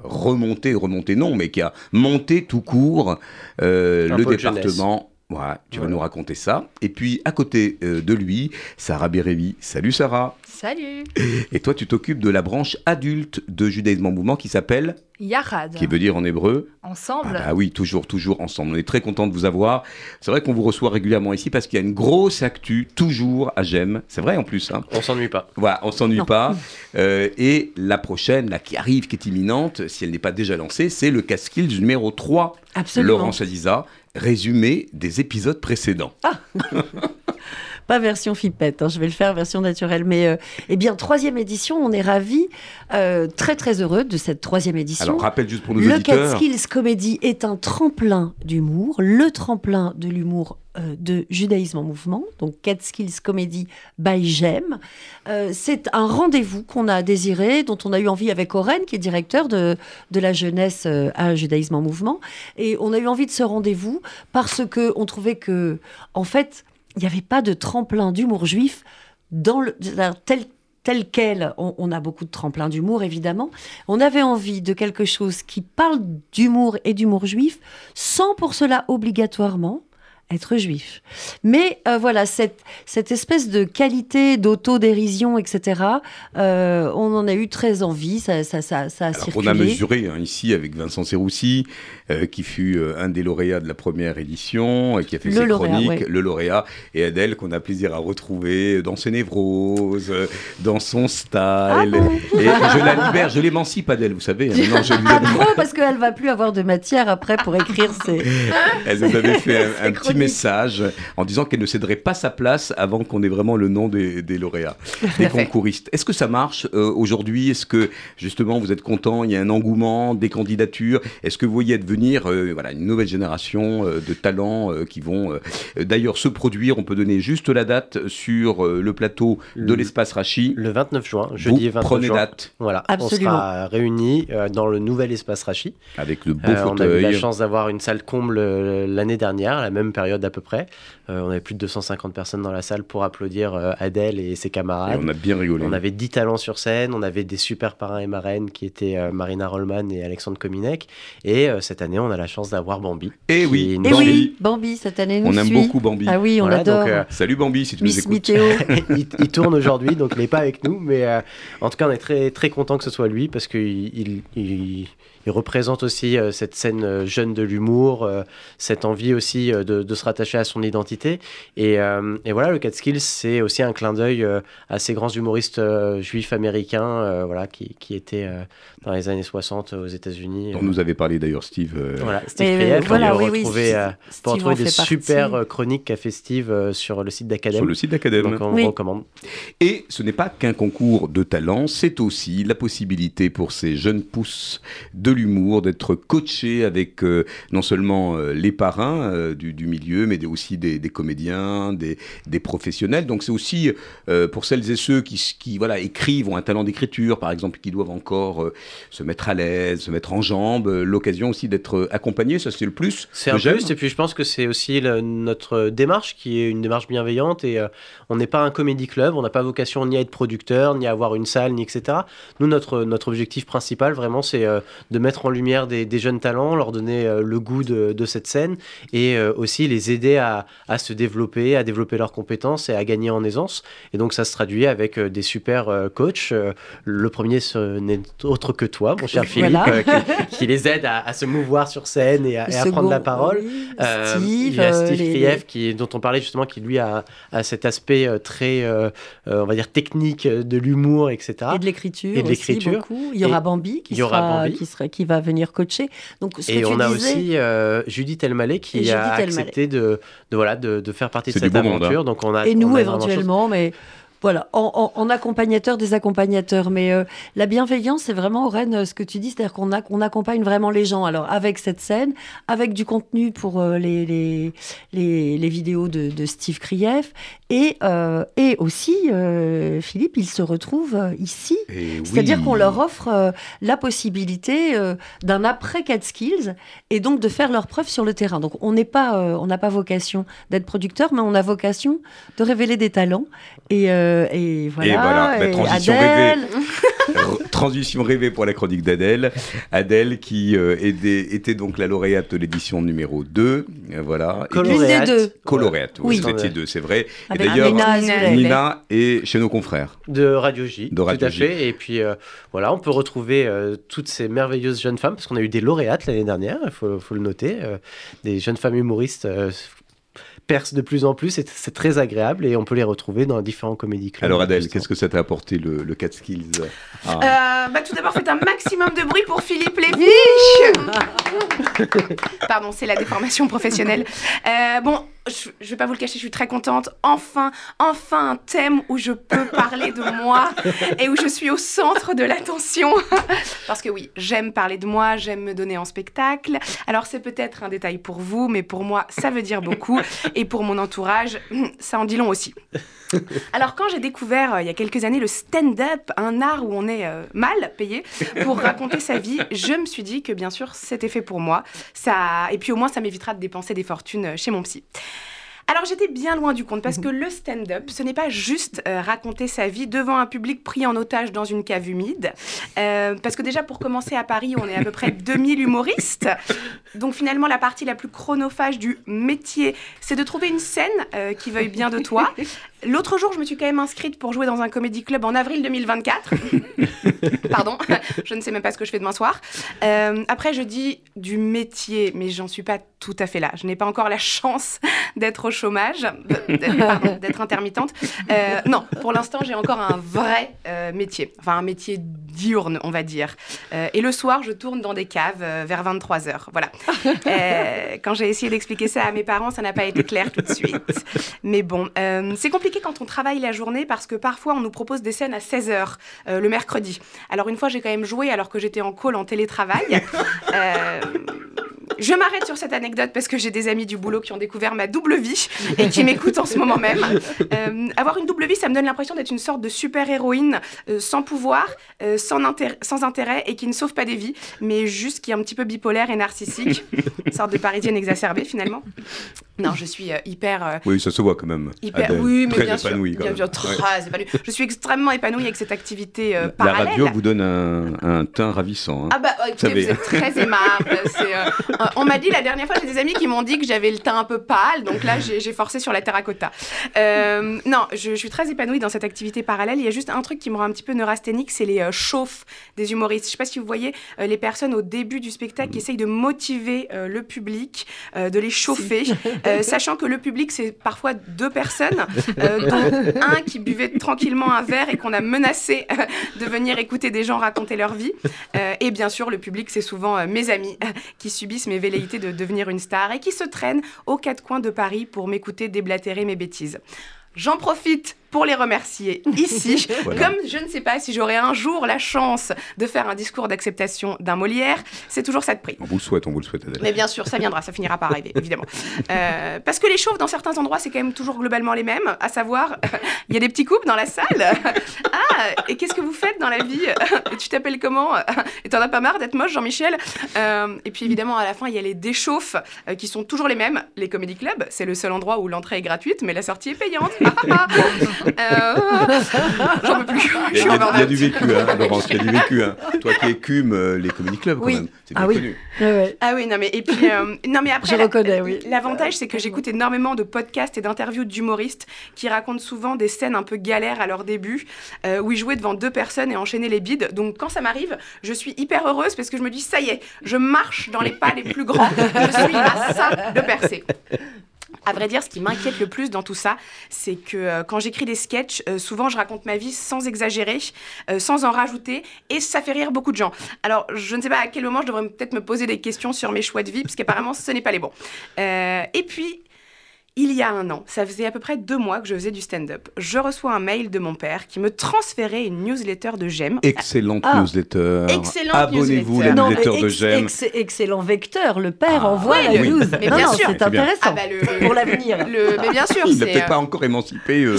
remonté, remonté non, mais qui a monté tout court euh, le département. Voilà, tu vas nous raconter ça. Et puis, à côté euh, de lui, Sarah Bérévi. Salut Sarah. Salut Et toi, tu t'occupes de la branche adulte de Judaïsme en Mouvement qui s'appelle, Yarad. qui veut dire en hébreu Ensemble. ah oui, toujours, toujours ensemble. On est très content de vous avoir. C'est vrai qu'on vous reçoit régulièrement ici parce qu'il y a une grosse actu, toujours à Gem. C'est vrai en plus. Hein. On s'ennuie pas. Voilà, on s'ennuie pas. (laughs) Euh, et la prochaine, là, qui arrive, qui est imminente, si elle n'est pas déjà lancée, c'est le Caskills numéro 3. Absolument. Laurence Aziza, résumé des épisodes précédents. (laughs) Pas version fipette, hein, je vais le faire version naturelle. Mais euh, eh bien, troisième édition, on est ravis, euh, très très heureux de cette troisième édition. Alors, rappelle juste pour nos le auditeurs. Catskills Comedy est un tremplin d'humour, le tremplin de l'humour euh, de judaïsme en mouvement, donc Catskills Comedy by Gem. C'est un rendez-vous qu'on a désiré, dont on a eu envie avec Oren, qui est directeur de, de la jeunesse à judaïsme en mouvement. Et on a eu envie de ce rendez-vous parce que on trouvait que, en fait, il n'y avait pas de tremplin d'humour juif dans tel tel quel, on, on a beaucoup de tremplins d'humour, évidemment. On avait envie de quelque chose qui parle d'humour et d'humour juif, sans pour cela obligatoirement être juif. Mais euh, voilà, cette, cette espèce de qualité d'autodérision, etc., euh, on en a eu très envie, ça, ça, ça, ça a Alors, circulé. on a mesuré hein, ici avec Vincent Serroussi, euh, qui fut un des lauréats de la première édition, et qui a fait Le ses lauréat, chroniques, ouais. le lauréat, et Adèle qu'on a plaisir à retrouver dans ses névroses, dans son style. Ah et je la libère, je l'émancipe Adèle, vous savez. hein, maintenant, je (laughs) Pas trop, parce qu'elle va plus avoir de matière après pour écrire ses... Elle nous avait fait un, (laughs) un petit. Message en disant qu'elle ne céderait pas sa place avant qu'on ait vraiment le nom des, des lauréats, des concouristes. Est-ce que ça marche euh, aujourd'hui? Est-ce que justement vous êtes content Il y a un engouement des candidatures? Est-ce que vous voyez advenir euh, voilà, une nouvelle génération euh, de talents euh, qui vont euh, d'ailleurs se produire? On peut donner juste la date sur euh, le plateau de Le- l'espace Rachi. Le 29 juin, jeudi Vous 29 prenez juin. date. Voilà, Absolument. on sera réunis euh, dans le nouvel espace Rachi. Avec le beau Euh, on a eu la fauteuil. chance d'avoir une salle comble euh, l'année dernière, la même période à peu près. Euh, on avait plus de 250 personnes dans la salle pour applaudir euh, Adèle et ses camarades. Et on a bien rigolé. On avait 10 talents sur scène, on avait des super parrains et marraines qui étaient euh, Marina Rollman et Alexandre Kominek. Et euh, cette année, on a la chance d'avoir Bambi. Eh qui oui, Et Bambi. oui, Bambi, cette année nous On aime suit. beaucoup Bambi. Ah oui, on Voilà, donc, euh, Salut Bambi si tu Miss nous écoutes. (laughs) (laughs) Il, il tourne aujourd'hui, donc il n'est pas avec nous. Mais euh, en tout cas, on est très, très content que ce soit lui parce qu'il il, il- il représente aussi euh, cette scène euh, jeune de l'humour, euh, cette envie aussi euh, de, de se rattacher à son identité. Et, euh, et voilà, le Catskills, c'est aussi un clin d'œil euh, à ces grands humoristes euh, juifs américains euh, voilà, qui, qui étaient euh, dans les années 60 aux États-unis. On nous avait parlé d'ailleurs Steve. euh, Voilà, Steve Et, Krief, voilà, oui, oui, retrouver, euh, Steve en retrouver des fait partie. super chroniques qu'a fait Steve euh, sur le site d'Academ. Sur le site d'Academ. Donc on Oui. recommande. Et ce n'est pas qu'un concours de talent, c'est aussi la possibilité pour ces jeunes pousses de l'humour d'être coachés avec euh, non seulement euh, les parrains euh, du, du milieu, mais aussi des, des comédiens, des, des professionnels. Donc c'est aussi euh, pour celles et ceux qui, qui voilà, écrivent, ont un talent d'écriture, par exemple, qui doivent encore euh, se mettre à l'aise, se mettre en jambe, euh, l'occasion aussi d'être accompagnés, ça c'est le plus. C'est un plus, et puis je pense que c'est aussi notre démarche qui est une démarche bienveillante. Et on n'est pas un comédie club, on n'a pas vocation ni à être producteur, ni à avoir une salle, ni etc. Nous, notre, notre objectif principal, vraiment, c'est de mettre en lumière des, des jeunes talents, leur donner le goût de, de cette scène et aussi les aider à, à se développer, à développer leurs compétences et à gagner en aisance. Et donc ça se traduit avec euh, des super euh, coachs. Euh, le premier ce n'est autre que toi, mon cher Philippe, Voilà. qui, qui les aide à, à se mouvoir sur scène et à, et à prendre la parole. oui, Euh, Steve, il y a Steve les- Krief qui, dont on parlait justement, qui lui a, a cet aspect très, euh, on va dire, technique de l'humour, etc. Et de l'écriture. Et de l'écriture. Il y aura Et Bambi qui, sera, Bambi. qui, sera, qui va venir coacher. Donc, ce Et que tu on a disais, aussi euh, Judith Elmaleh qui a Elmaleh. accepté de, de, voilà, de, de faire partie de cette monde, aventure. hein. Donc on a, et on nous a éventuellement, mais voilà, en, en- en accompagnateur des accompagnateurs. Mais euh, la bienveillance, c'est vraiment, Rennes, euh, ce que tu dis, c'est-à-dire qu'on a- qu'on accompagne vraiment les gens. Alors, avec cette scène, avec du contenu pour euh, les, les, les, les vidéos de, de Steve Krief, et, euh, et aussi, euh, Philippe, ils se retrouvent ici. Et C'est-à-dire qu'on leur offre la possibilité d'un après skills et donc de faire leurs preuves sur le terrain. Donc on n'est pas, euh, on n'a pas vocation d'être producteur, mais on a vocation de révéler des talents. Et, euh, et voilà. Et voilà, la et transition Adèle. (laughs) rêvée. Transition rêvée pour la chronique d'Adèle. Adèle qui euh, était, était donc la lauréate de l'édition numéro 2. euh, voilà. Et- L'une des deux. Coloréate, oui, vous étiez deux, c'est vrai. Et Avec d'ailleurs, Nina. Nina est chez nos confrères. de Radio J, De Radio tout à J. fait. Et puis euh, voilà, on peut retrouver euh, toutes ces merveilleuses jeunes femmes, parce qu'on a eu des lauréates l'année dernière, il faut, faut le noter, euh, des jeunes femmes humoristes. Percent de plus en plus, et c'est très agréable et on peut les retrouver dans différents comédie clubs. Alors Adèle, qu'est-ce que ça t'a apporté le, le 4 skills? Ah. Euh, bah, tout d'abord, faites un maximum de bruit pour Philippe Lévich. (laughs) Pardon, c'est la déformation professionnelle. Euh, bon, je, je vais pas vous le cacher, je suis très contente. Enfin, enfin un thème où je peux parler de moi et où je suis au centre de l'attention. (laughs) Parce que oui, j'aime parler de moi, j'aime me donner en spectacle. Alors c'est peut-être un détail pour vous, mais pour moi, ça veut dire beaucoup. Et pour mon entourage, ça en dit long aussi. Alors quand j'ai découvert euh, il y a quelques années le stand-up, un art où on est euh, mal payé pour raconter sa vie, je me suis dit que bien sûr c'était fait pour moi. Ça... Et puis au moins ça m'évitera de dépenser des fortunes euh, chez mon psy. Alors j'étais bien loin du compte parce que le stand-up, ce n'est pas juste euh, raconter sa vie devant un public pris en otage dans une cave humide. Euh, parce que déjà pour commencer à Paris, on est à peu près (laughs) 2000 humoristes. Donc finalement la partie la plus chronophage du métier, c'est de trouver une scène euh, qui veuille bien de toi. L'autre jour, je me suis quand même inscrite pour jouer dans un comédie club en avril 2024. (laughs) Pardon, (laughs) je ne sais même pas ce que je fais demain soir. Euh, après, je dis du métier, mais j'en suis pas tout à fait là. Je n'ai pas encore la chance (laughs) d'être au chômage, d'être intermittente. Euh, non, pour l'instant, j'ai encore un vrai euh, métier, enfin un métier diurne, on va dire. Et le soir, je tourne dans des caves vers 23h. Voilà. Quand j'ai essayé d'expliquer ça à mes parents, ça n'a pas été clair tout de suite. Mais bon, c'est compliqué quand on travaille la journée parce que parfois on nous propose des scènes à 16h le mercredi. Alors une fois, j'ai quand même joué alors que j'étais en call en télétravail. (laughs) Euh, je m'arrête sur cette anecdote parce que j'ai des amis du boulot qui ont découvert ma double vie et qui (laughs) m'écoutent en ce moment même. Euh, avoir une double vie, ça me donne l'impression d'être une sorte de super-héroïne euh, sans pouvoir, euh, sans, intér- sans intérêt et qui ne sauve pas des vies, mais juste qui est un petit peu bipolaire et narcissique. Une (laughs) sorte de parisienne exacerbée finalement. Non, je suis euh, hyper... euh, Oui, ça se voit quand même. Hyper, Adèle. oui, mais Très bien sûr, épanouie, quand bien sûr, très Ouais. épanouie. Je suis extrêmement épanouie avec cette activité euh, La parallèle. radio vous donne un, un teint ravissant. hein. Ah bah écoutez, savez. vous êtes très aimable. euh, on m'a dit la dernière fois, j'ai des amis qui m'ont dit que j'avais le teint un peu pâle, donc là j'ai forcé sur la terracotta. Euh, non, je, je suis très épanouie dans cette activité parallèle. Il y a juste un truc qui me rend un petit peu neurasthénique, c'est les euh, chauffes des humoristes. Je sais pas si vous voyez euh, les personnes au début du spectacle qui essayent de motiver euh, le public, euh, de les chauffer, euh, sachant que le public c'est parfois deux personnes, euh, dont un qui buvait tranquillement un verre et qu'on a menacé euh, de venir écouter des gens raconter leur vie. Euh, et bien sûr, le public, c'est souvent mes amis qui subissent mes velléités de devenir une star et qui se traînent aux quatre coins de Paris pour m'écouter déblatérer mes bêtises. J'en profite pour les remercier (laughs) ici, Voilà. comme je ne sais pas si j'aurai un jour la chance de faire un discours d'acceptation d'un Molière, c'est toujours ça de prix. On vous le souhaite, on vous le souhaite, Adèle. Mais bien sûr, ça viendra, ça finira par arriver, évidemment. (laughs) Euh, parce que les chauves, dans certains endroits, c'est quand même toujours globalement les mêmes, à savoir, (laughs) il y a des petits couples dans la salle. Ah, et qu'est-ce que vous faites dans la vie? Et tu t'appelles comment? Et t'en as pas marre d'être moche, Jean-Michel? Euh, Et puis évidemment, à la fin, il y a les déchauffes euh, qui sont toujours les mêmes. Les comédie clubs, c'est le seul endroit où l'entrée est gratuite, mais la sortie est payante. Euh, J'en peux plus. Il y, a, du vécu, hein, Laurence, il y a du vécu. hein. Toi qui écumes euh, les comedy clubs, quand même. C'est bien Ah oui. connu. Ah oui, non mais et puis euh, non mais après Je la- reconnais, oui. L'avantage c'est que j'écoute énormément de podcasts et d'interviews d'humoristes qui racontent souvent des scènes un peu galères à leur début euh, où ils jouaient devant deux personnes et enchaînaient les bides. Donc quand ça m'arrive, je suis hyper heureuse parce que je me dis ça y est, je marche dans les pas les plus grands. Je suis à ça de percer. À vrai dire, ce qui m'inquiète le plus dans tout ça, c'est que euh, quand j'écris des sketchs, euh, souvent je raconte ma vie sans exagérer, euh, sans en rajouter, et ça fait rire beaucoup de gens. Alors, je ne sais pas à quel moment je devrais peut-être me poser des questions sur mes choix de vie, parce qu'apparemment, ce n'est pas les bons. Et puis, il y a un an, ça faisait à peu près deux mois que je faisais du stand-up. Je reçois un mail de mon père qui me transférait une newsletter de J'aime. Excellente Ah. newsletter. Excellente Abonnez-vous newsletter. à la Non, newsletter de J'aime. ex- excellent vecteur, le père envoie oui, la oui. news. Mais non, bien non, sûr. c'est bien. intéressant Ah bah, le- (laughs) pour l'avenir. Le- mais bien sûr, Il n'a peut-être euh, (laughs) pas encore émancipé. euh,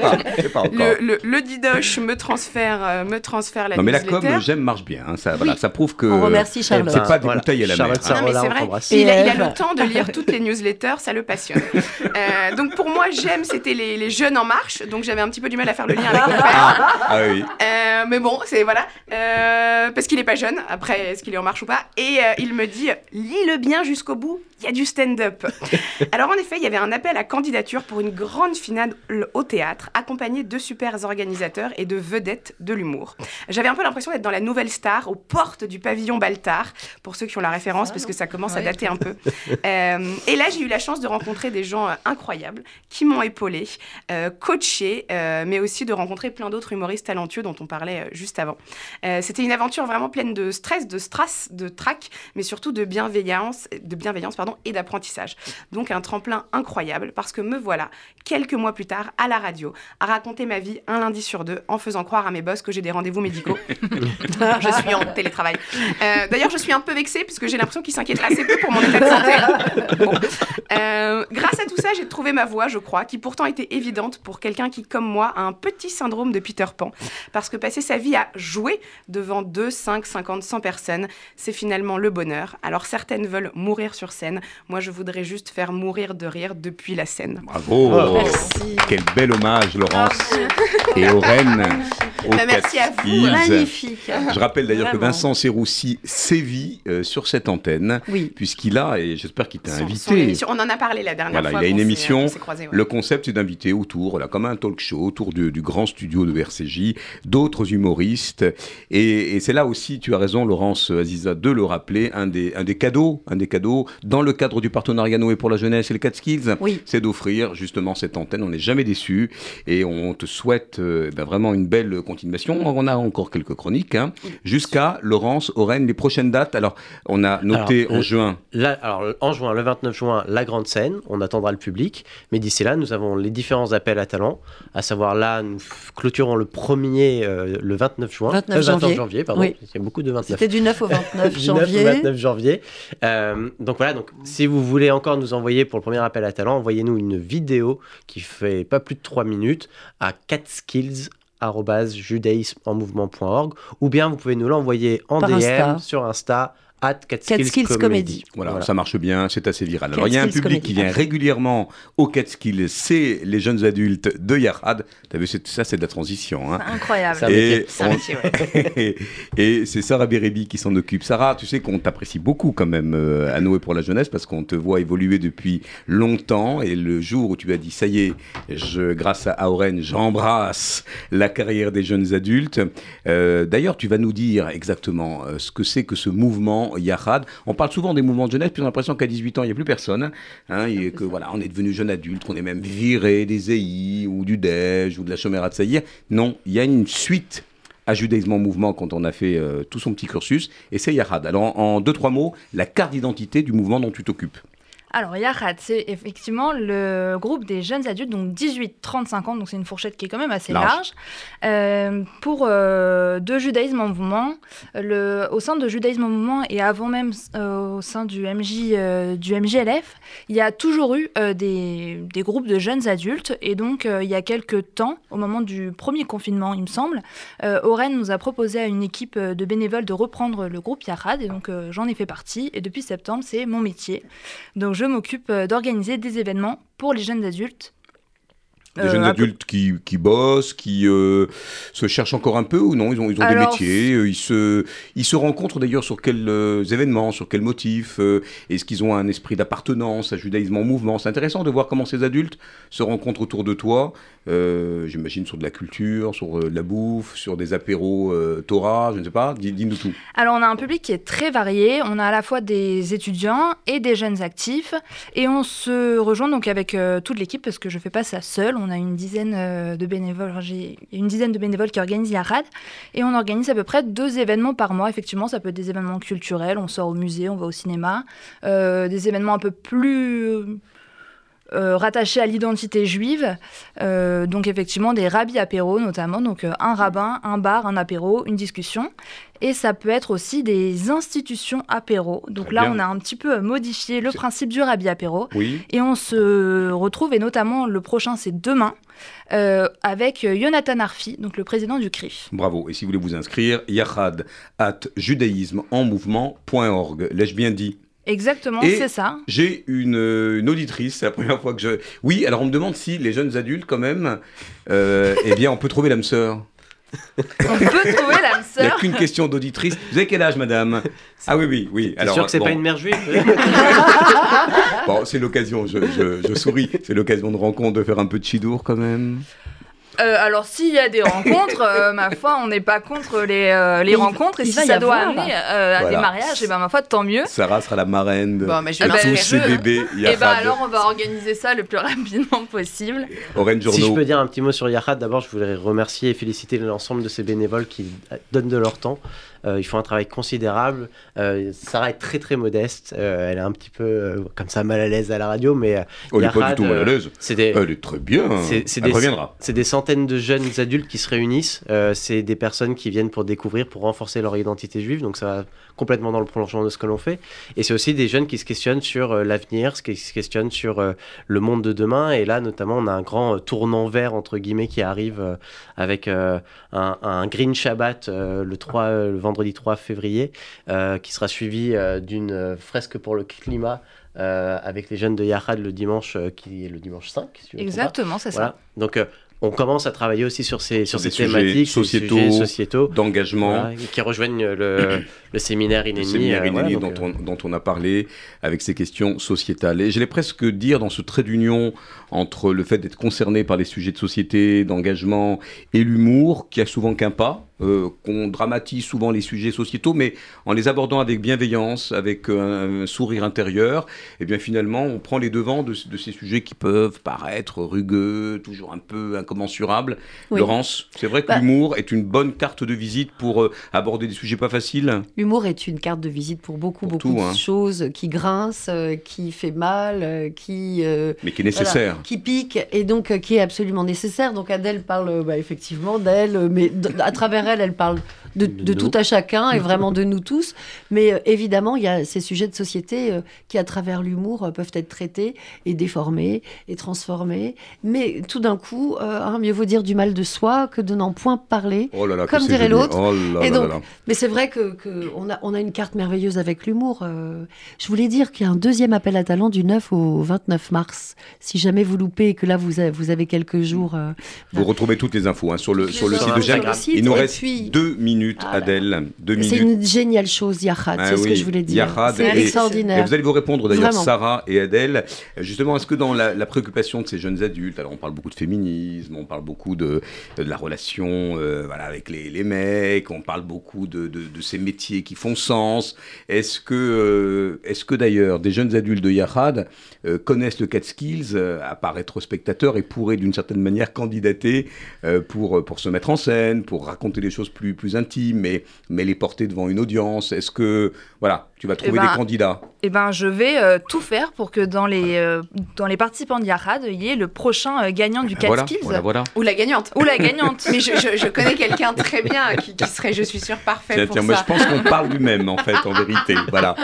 pas. pas encore. Le, le, le Didoche me transfère, euh, me transfère la non mais la newsletter. com, j'aime marche bien. hein, ça, voilà, ça prouve que On remercie Charlotte. c'est pas des Voilà. bouteilles à la mer. hein. Non, mais c'est on vrai. Il a, le temps de lire toutes les (laughs) newsletters, ça le passionne. Euh, donc pour moi, j'aime, c'était les, les jeunes en marche. Donc j'avais un petit peu du mal à faire le lien avec mon père. Ah oui. Euh, mais bon, c'est voilà. Euh, parce qu'il est pas jeune. Après, est-ce qu'il est en marche ou pas? Et il me dit, lis-le bien jusqu'au bout. Il y a du stand-up. (laughs) Alors en effet, il y avait un appel à candidature pour une grande finale au théâtre, accompagné de super organisateurs et de vedettes de l'humour. J'avais un peu l'impression d'être dans la nouvelle star, aux portes du pavillon Baltard, pour ceux qui ont la référence, parce que ça commence à dater un peu. (laughs) Euh, et là, j'ai eu la chance de rencontrer des gens euh, incroyables qui m'ont épaulé, euh, coaché, euh, mais aussi de rencontrer plein d'autres humoristes talentueux dont on parlait euh, juste avant. Euh, C'était une aventure vraiment pleine de stress, de strass, de trac, mais surtout de bienveillance, de bienveillance pardon, et d'apprentissage. Donc un tremplin incroyable parce que me voilà quelques mois plus tard à la radio à raconter ma vie un lundi sur deux en faisant croire à mes boss que j'ai des rendez-vous médicaux. (laughs) je suis en télétravail. Euh, D'ailleurs, je suis un peu vexée puisque j'ai l'impression qu'ils s'inquiètent assez peu pour mon état de santé. Bon. Euh, grâce à tout ça, j'ai trouvé ma voie, je crois, qui pourtant était évidente pour quelqu'un qui, comme moi, a un petit syndrome de Peter Pan. Parce que passer sa vie à jouer devant 2, 5, 50, 100 personnes, c'est finalement le bonheur. Alors certaines veulent mourir sur scène. Moi, je voudrais juste faire mourir de rire depuis la scène. Bravo. Merci. Quel bel hommage, Laurence. Et aux Bah, merci à vous. Magnifique. Je rappelle d'ailleurs que. Vincent Serroussi sévit euh, sur cette antenne, Oui. puisqu'il a, et j'espère qu'il t'a Son- son invité. émission- on en a parlé la dernière Voilà, fois. il a une émission. croisés, ouais. Le concept, c'est d'inviter autour, voilà, comme un talk show, autour du, du grand studio de RCJ, d'autres humoristes. Et, et c'est là aussi, tu as raison, Laurence Aziza, de le rappeler, un des, un des cadeaux, un des cadeaux dans le cadre du partenariat Noé pour la jeunesse et le Catskills, Oui. c'est d'offrir justement cette antenne. On n'est jamais déçu et on te souhaite euh, ben, vraiment une belle continuation. On a encore quelques chroniques, hein, jusqu'à Laurence, Oren, les prochaines dates. Alors, on a noté Alors, en juin. Là, alors, en juin, le 29 juin, la grande scène, on attendra le public. Mais d'ici là, nous avons les différents appels à talents. À savoir, là, nous clôturons le premier euh, le 29 juin. 29 Euh, janvier. pardon. Oui. Il y a beaucoup de 29. C'était du 9 au 29 (laughs) Du 9 au janvier. 29 janvier. Euh, donc voilà, donc, si vous voulez encore nous envoyer pour le premier appel à talent, envoyez-nous une vidéo qui fait pas plus de 3 minutes à catskills.judaismeenmouvement.org ou bien vous pouvez nous l'envoyer en Par DM Insta. sur Insta at Catskills, Catskills Comedy. Comedy. Voilà, ça marche bien, c'est assez viral. Alors, il y a un public Comedy. qui vient régulièrement au Catskills, c'est les jeunes adultes de Yarad. T'as vu, c'est- ça, c'est de la transition. Hein. Incroyable. Et, C'est un on- métier, ouais. (laughs) et c'est Sarah Bérébi qui s'en occupe. Sarah, tu sais qu'on t'apprécie beaucoup quand même euh, à Noé pour la jeunesse parce qu'on te voit évoluer depuis longtemps. Et le jour où tu as dit, ça y est, je, grâce à Aoren, j'embrasse la carrière des jeunes adultes. Euh, D'ailleurs, tu vas nous dire exactement euh, ce que c'est que ce mouvement Yarad. On parle souvent des mouvements de jeunesse, puis on a l'impression qu'à 18 ans, il n'y a plus personne. hein, et que voilà, on est devenu jeune adulte, qu'on est même viré des EI ou du DEJ ou de la Chomera de Saïr. Non, il y a une suite à Judaïsme en mouvement quand on a fait euh, tout son petit cursus, et c'est Yarad. Alors, en, en deux, trois mots, la carte d'identité du mouvement dont tu t'occupes. Alors, Yahat, c'est effectivement le groupe des jeunes adultes, donc 18-35 ans, donc c'est une fourchette qui est quand même assez Large. large, euh, pour euh, de judaïsme en mouvement. Le, au sein de judaïsme en mouvement et avant même euh, au sein du, MJ, euh, du MJLF, il y a toujours eu des, des groupes de jeunes adultes. Et donc, il y a quelques temps, au moment du premier confinement, il me semble, Oren nous a proposé à une équipe de bénévoles de reprendre le groupe Yarad. Et donc, j'en ai fait partie. Et depuis septembre, c'est mon métier. Donc je m'occupe euh, d'organiser des événements pour les jeunes adultes Des jeunes Euh, adultes qui, qui bossent, qui euh, se cherchent encore un peu ou non? Ils ont, ils ont Alors, des métiers, euh, ils se, ils se rencontrent d'ailleurs sur quels euh, événements, sur quels motifs Est-ce qu'ils ont un esprit d'appartenance à Judaïsme en mouvement? C'est intéressant de voir comment ces adultes se rencontrent autour de toi, j'imagine sur de la culture, sur de la bouffe, sur des apéros Torah, je ne sais pas, Dis- dis-nous tout. Alors on a un public qui est très varié, on a à la fois des étudiants et des jeunes actifs. Et on se rejoint donc avec toute l'équipe parce que je fais pas ça seule, on a une dizaine euh, de bénévoles, j'ai une dizaine de bénévoles qui organisent Yarad et on organise à peu près deux événements par mois, effectivement ça peut être des événements culturels, on sort au musée, on va au cinéma, euh, des événements un peu plus rattachés à l'identité juive. Euh, donc effectivement des rabbis apéros notamment, donc euh, un rabbin, un bar, un apéro, une discussion. Et ça peut être aussi des institutions apéros. Donc là, bien. on a un petit peu modifié le principe du rabbi apéro. Oui. Et on se retrouve, et notamment le prochain, c'est demain, euh, avec euh, Jonathan Arfi, donc le président du CRIF. Bravo. Et si vous voulez vous inscrire, yahad at judaïsmeenmouvement.org. L'ai-je bien dit? Exactement, Et c'est ça. J'ai une, euh, une auditrice, c'est la première fois que je... Oui, alors on me demande si les jeunes adultes, quand même, euh, eh bien, on peut trouver l'âme sœur. On peut trouver l'âme Il n'y a sœur. qu'une question d'auditrice. Vous avez quel âge, madame? Ah oui, oui, oui. T'es sûr que c'est bon. pas une mère juive? Bon, c'est l'occasion, je, je- je souris, c'est l'occasion de rencontre de faire un peu de chidour quand même. Euh, alors, s'il y a des rencontres, (laughs) euh, ma foi, on n'est pas contre les, euh, les rencontres. Et si ça doit avoir. amener euh, à Voilà. des mariages, et ben ma foi, tant mieux. Sarah sera la marraine de Bon, mais je vais de tous ces bébés Et Yahad. ben alors, on va organiser ça le plus rapidement (laughs) possible. Orange Si je Journaux. peux dire un petit mot sur Yahad, d'abord je voudrais remercier et féliciter l'ensemble de ces bénévoles qui donnent de leur temps. Euh, ils font un travail considérable. Euh, Sarah est très très modeste. Euh, elle est un petit peu comme ça mal à l'aise à la radio, mais Oh, elle est pas du tout mal à l'aise. des- Elle est très bien. c'est Elle des, reviendra. C'est des centaines de jeunes adultes qui se réunissent. C'est des personnes qui viennent pour découvrir, pour renforcer leur identité juive. Donc ça va complètement dans le prolongement de ce que l'on fait. Et c'est aussi des jeunes qui se questionnent sur l'avenir, qui se questionnent sur le monde de demain. Et là, notamment, on a un grand tournant vert, entre guillemets, qui arrive avec un, un Green Shabbat le, 3, euh, le vendredi 3 février, euh, qui sera suivi euh, d'une euh, fresque pour le climat. euh, avec les jeunes de Yahad le dimanche, euh, qui est le dimanche 5. si je me trompe pas. Exactement, c'est ça. Voilà. Donc, euh, on commence à travailler aussi sur ces, sur ces sujets thématiques, sociétaux, sujets sociétaux, d'engagement. voilà, qui rejoignent le, le (coughs) séminaire Le INENI. séminaire euh, Inédit voilà, donc, dont, on, dont on a parlé avec ces questions sociétales. Et j'allais presque dire dans ce trait d'union entre le fait d'être concerné par les sujets de société, d'engagement et l'humour, qui a souvent qu'un pas, euh, qu'on dramatise souvent les sujets sociétaux, mais en les abordant avec bienveillance, avec un, un sourire intérieur, et bien finalement on prend les devants de, de ces sujets qui peuvent paraître rugueux, toujours un peu incommensurables. Oui. Laurence, c'est vrai que Bah- l'humour est une bonne carte de visite pour euh, aborder des sujets pas faciles? L'humour est une carte de visite pour beaucoup, Pour beaucoup tout, de hein. choses qui grincent, euh, qui fait mal, euh, qui... euh, Mais qui est nécessaire. voilà, qui pique et donc euh, qui est absolument nécessaire. Donc Adèle parle euh, bah, effectivement d'elle, euh, mais à travers elle, elle parle de, de tout à chacun et vraiment de nous tous. Mais euh, évidemment, il y a ces sujets de société euh, qui, à travers l'humour, euh, peuvent être traités et déformés et transformés. Mais tout d'un coup, hein, mieux vaut dire du mal de soi que de n'en point parler, Oh là là, que comme dirait l'autre. Oh mais c'est vrai que, que on, a, on a une carte merveilleuse avec l'humour. je voulais dire qu'il y a un deuxième appel à talent du 9 au 29 mars. Si jamais vous loupez et que là vous avez, vous avez quelques jours. Vous retrouvez toutes les infos hein, sur le, sur le Sur site de. Jacques. Il nous reste deux minutes, Ah. Adèle. Deux c'est une géniale chose, Yahad. Ah c'est ce que je voulais dire. Yahad C'est extraordinaire. Et vous allez vous répondre d'ailleurs. Sarah et Adèle. Justement, est-ce que dans la, la préoccupation de ces jeunes adultes, alors on parle beaucoup de féminisme, on parle beaucoup de, de la relation euh, voilà, avec les, les mecs, on parle beaucoup de, de- de ces métiers qui font sens. Est-ce que, euh, est-ce que d'ailleurs des jeunes adultes de Yahad euh, connaissent le cas de skills, euh, à part être spectateurs, et pourraient d'une certaine manière candidater euh, pour, pour se mettre en scène, pour raconter des choses plus, plus intimes, mais, mais les porter devant une audience. Est-ce que, voilà, tu vas trouver ben, des candidats Eh ben, je vais euh, tout faire pour que dans les, euh, dans les participants de Yarad, il y ait le prochain euh, gagnant du Voilà, Catskills. voilà, voilà. Ou la gagnante. Ou la gagnante. (laughs) Mais je, je- je connais quelqu'un très bien qui, qui serait, je suis sûre, parfait Tiens, pour tiens, ça. moi je pense qu'on parle du même en fait, en vérité. (laughs) Voilà.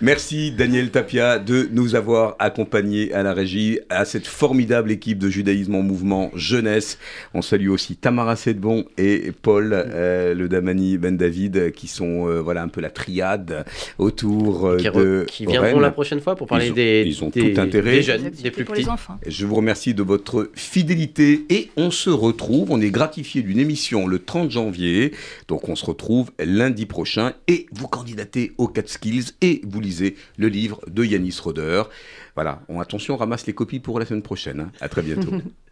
Merci Daniel Tapia de nous avoir accompagnés à la régie, à cette formidable équipe de judaïsme en mouvement jeunesse. On salue aussi Tamara Sedbon et Paul euh, Le Damani Ben David qui sont euh, voilà un peu la triade autour euh, qui, de qui viendront la prochaine fois pour parler ils ont, des, ils ont des, tout intérêt. des jeunes, des plus petits. Je vous remercie de votre fidélité et on se retrouve, on est gratifié d'une émission le 30 janvier, donc on se retrouve lundi prochain et vous candidatez aux 4 skills et vous lisez le livre de Yanis Roder. Voilà, on, attention, on ramasse les copies pour la semaine prochaine. Hein. À très bientôt. (laughs)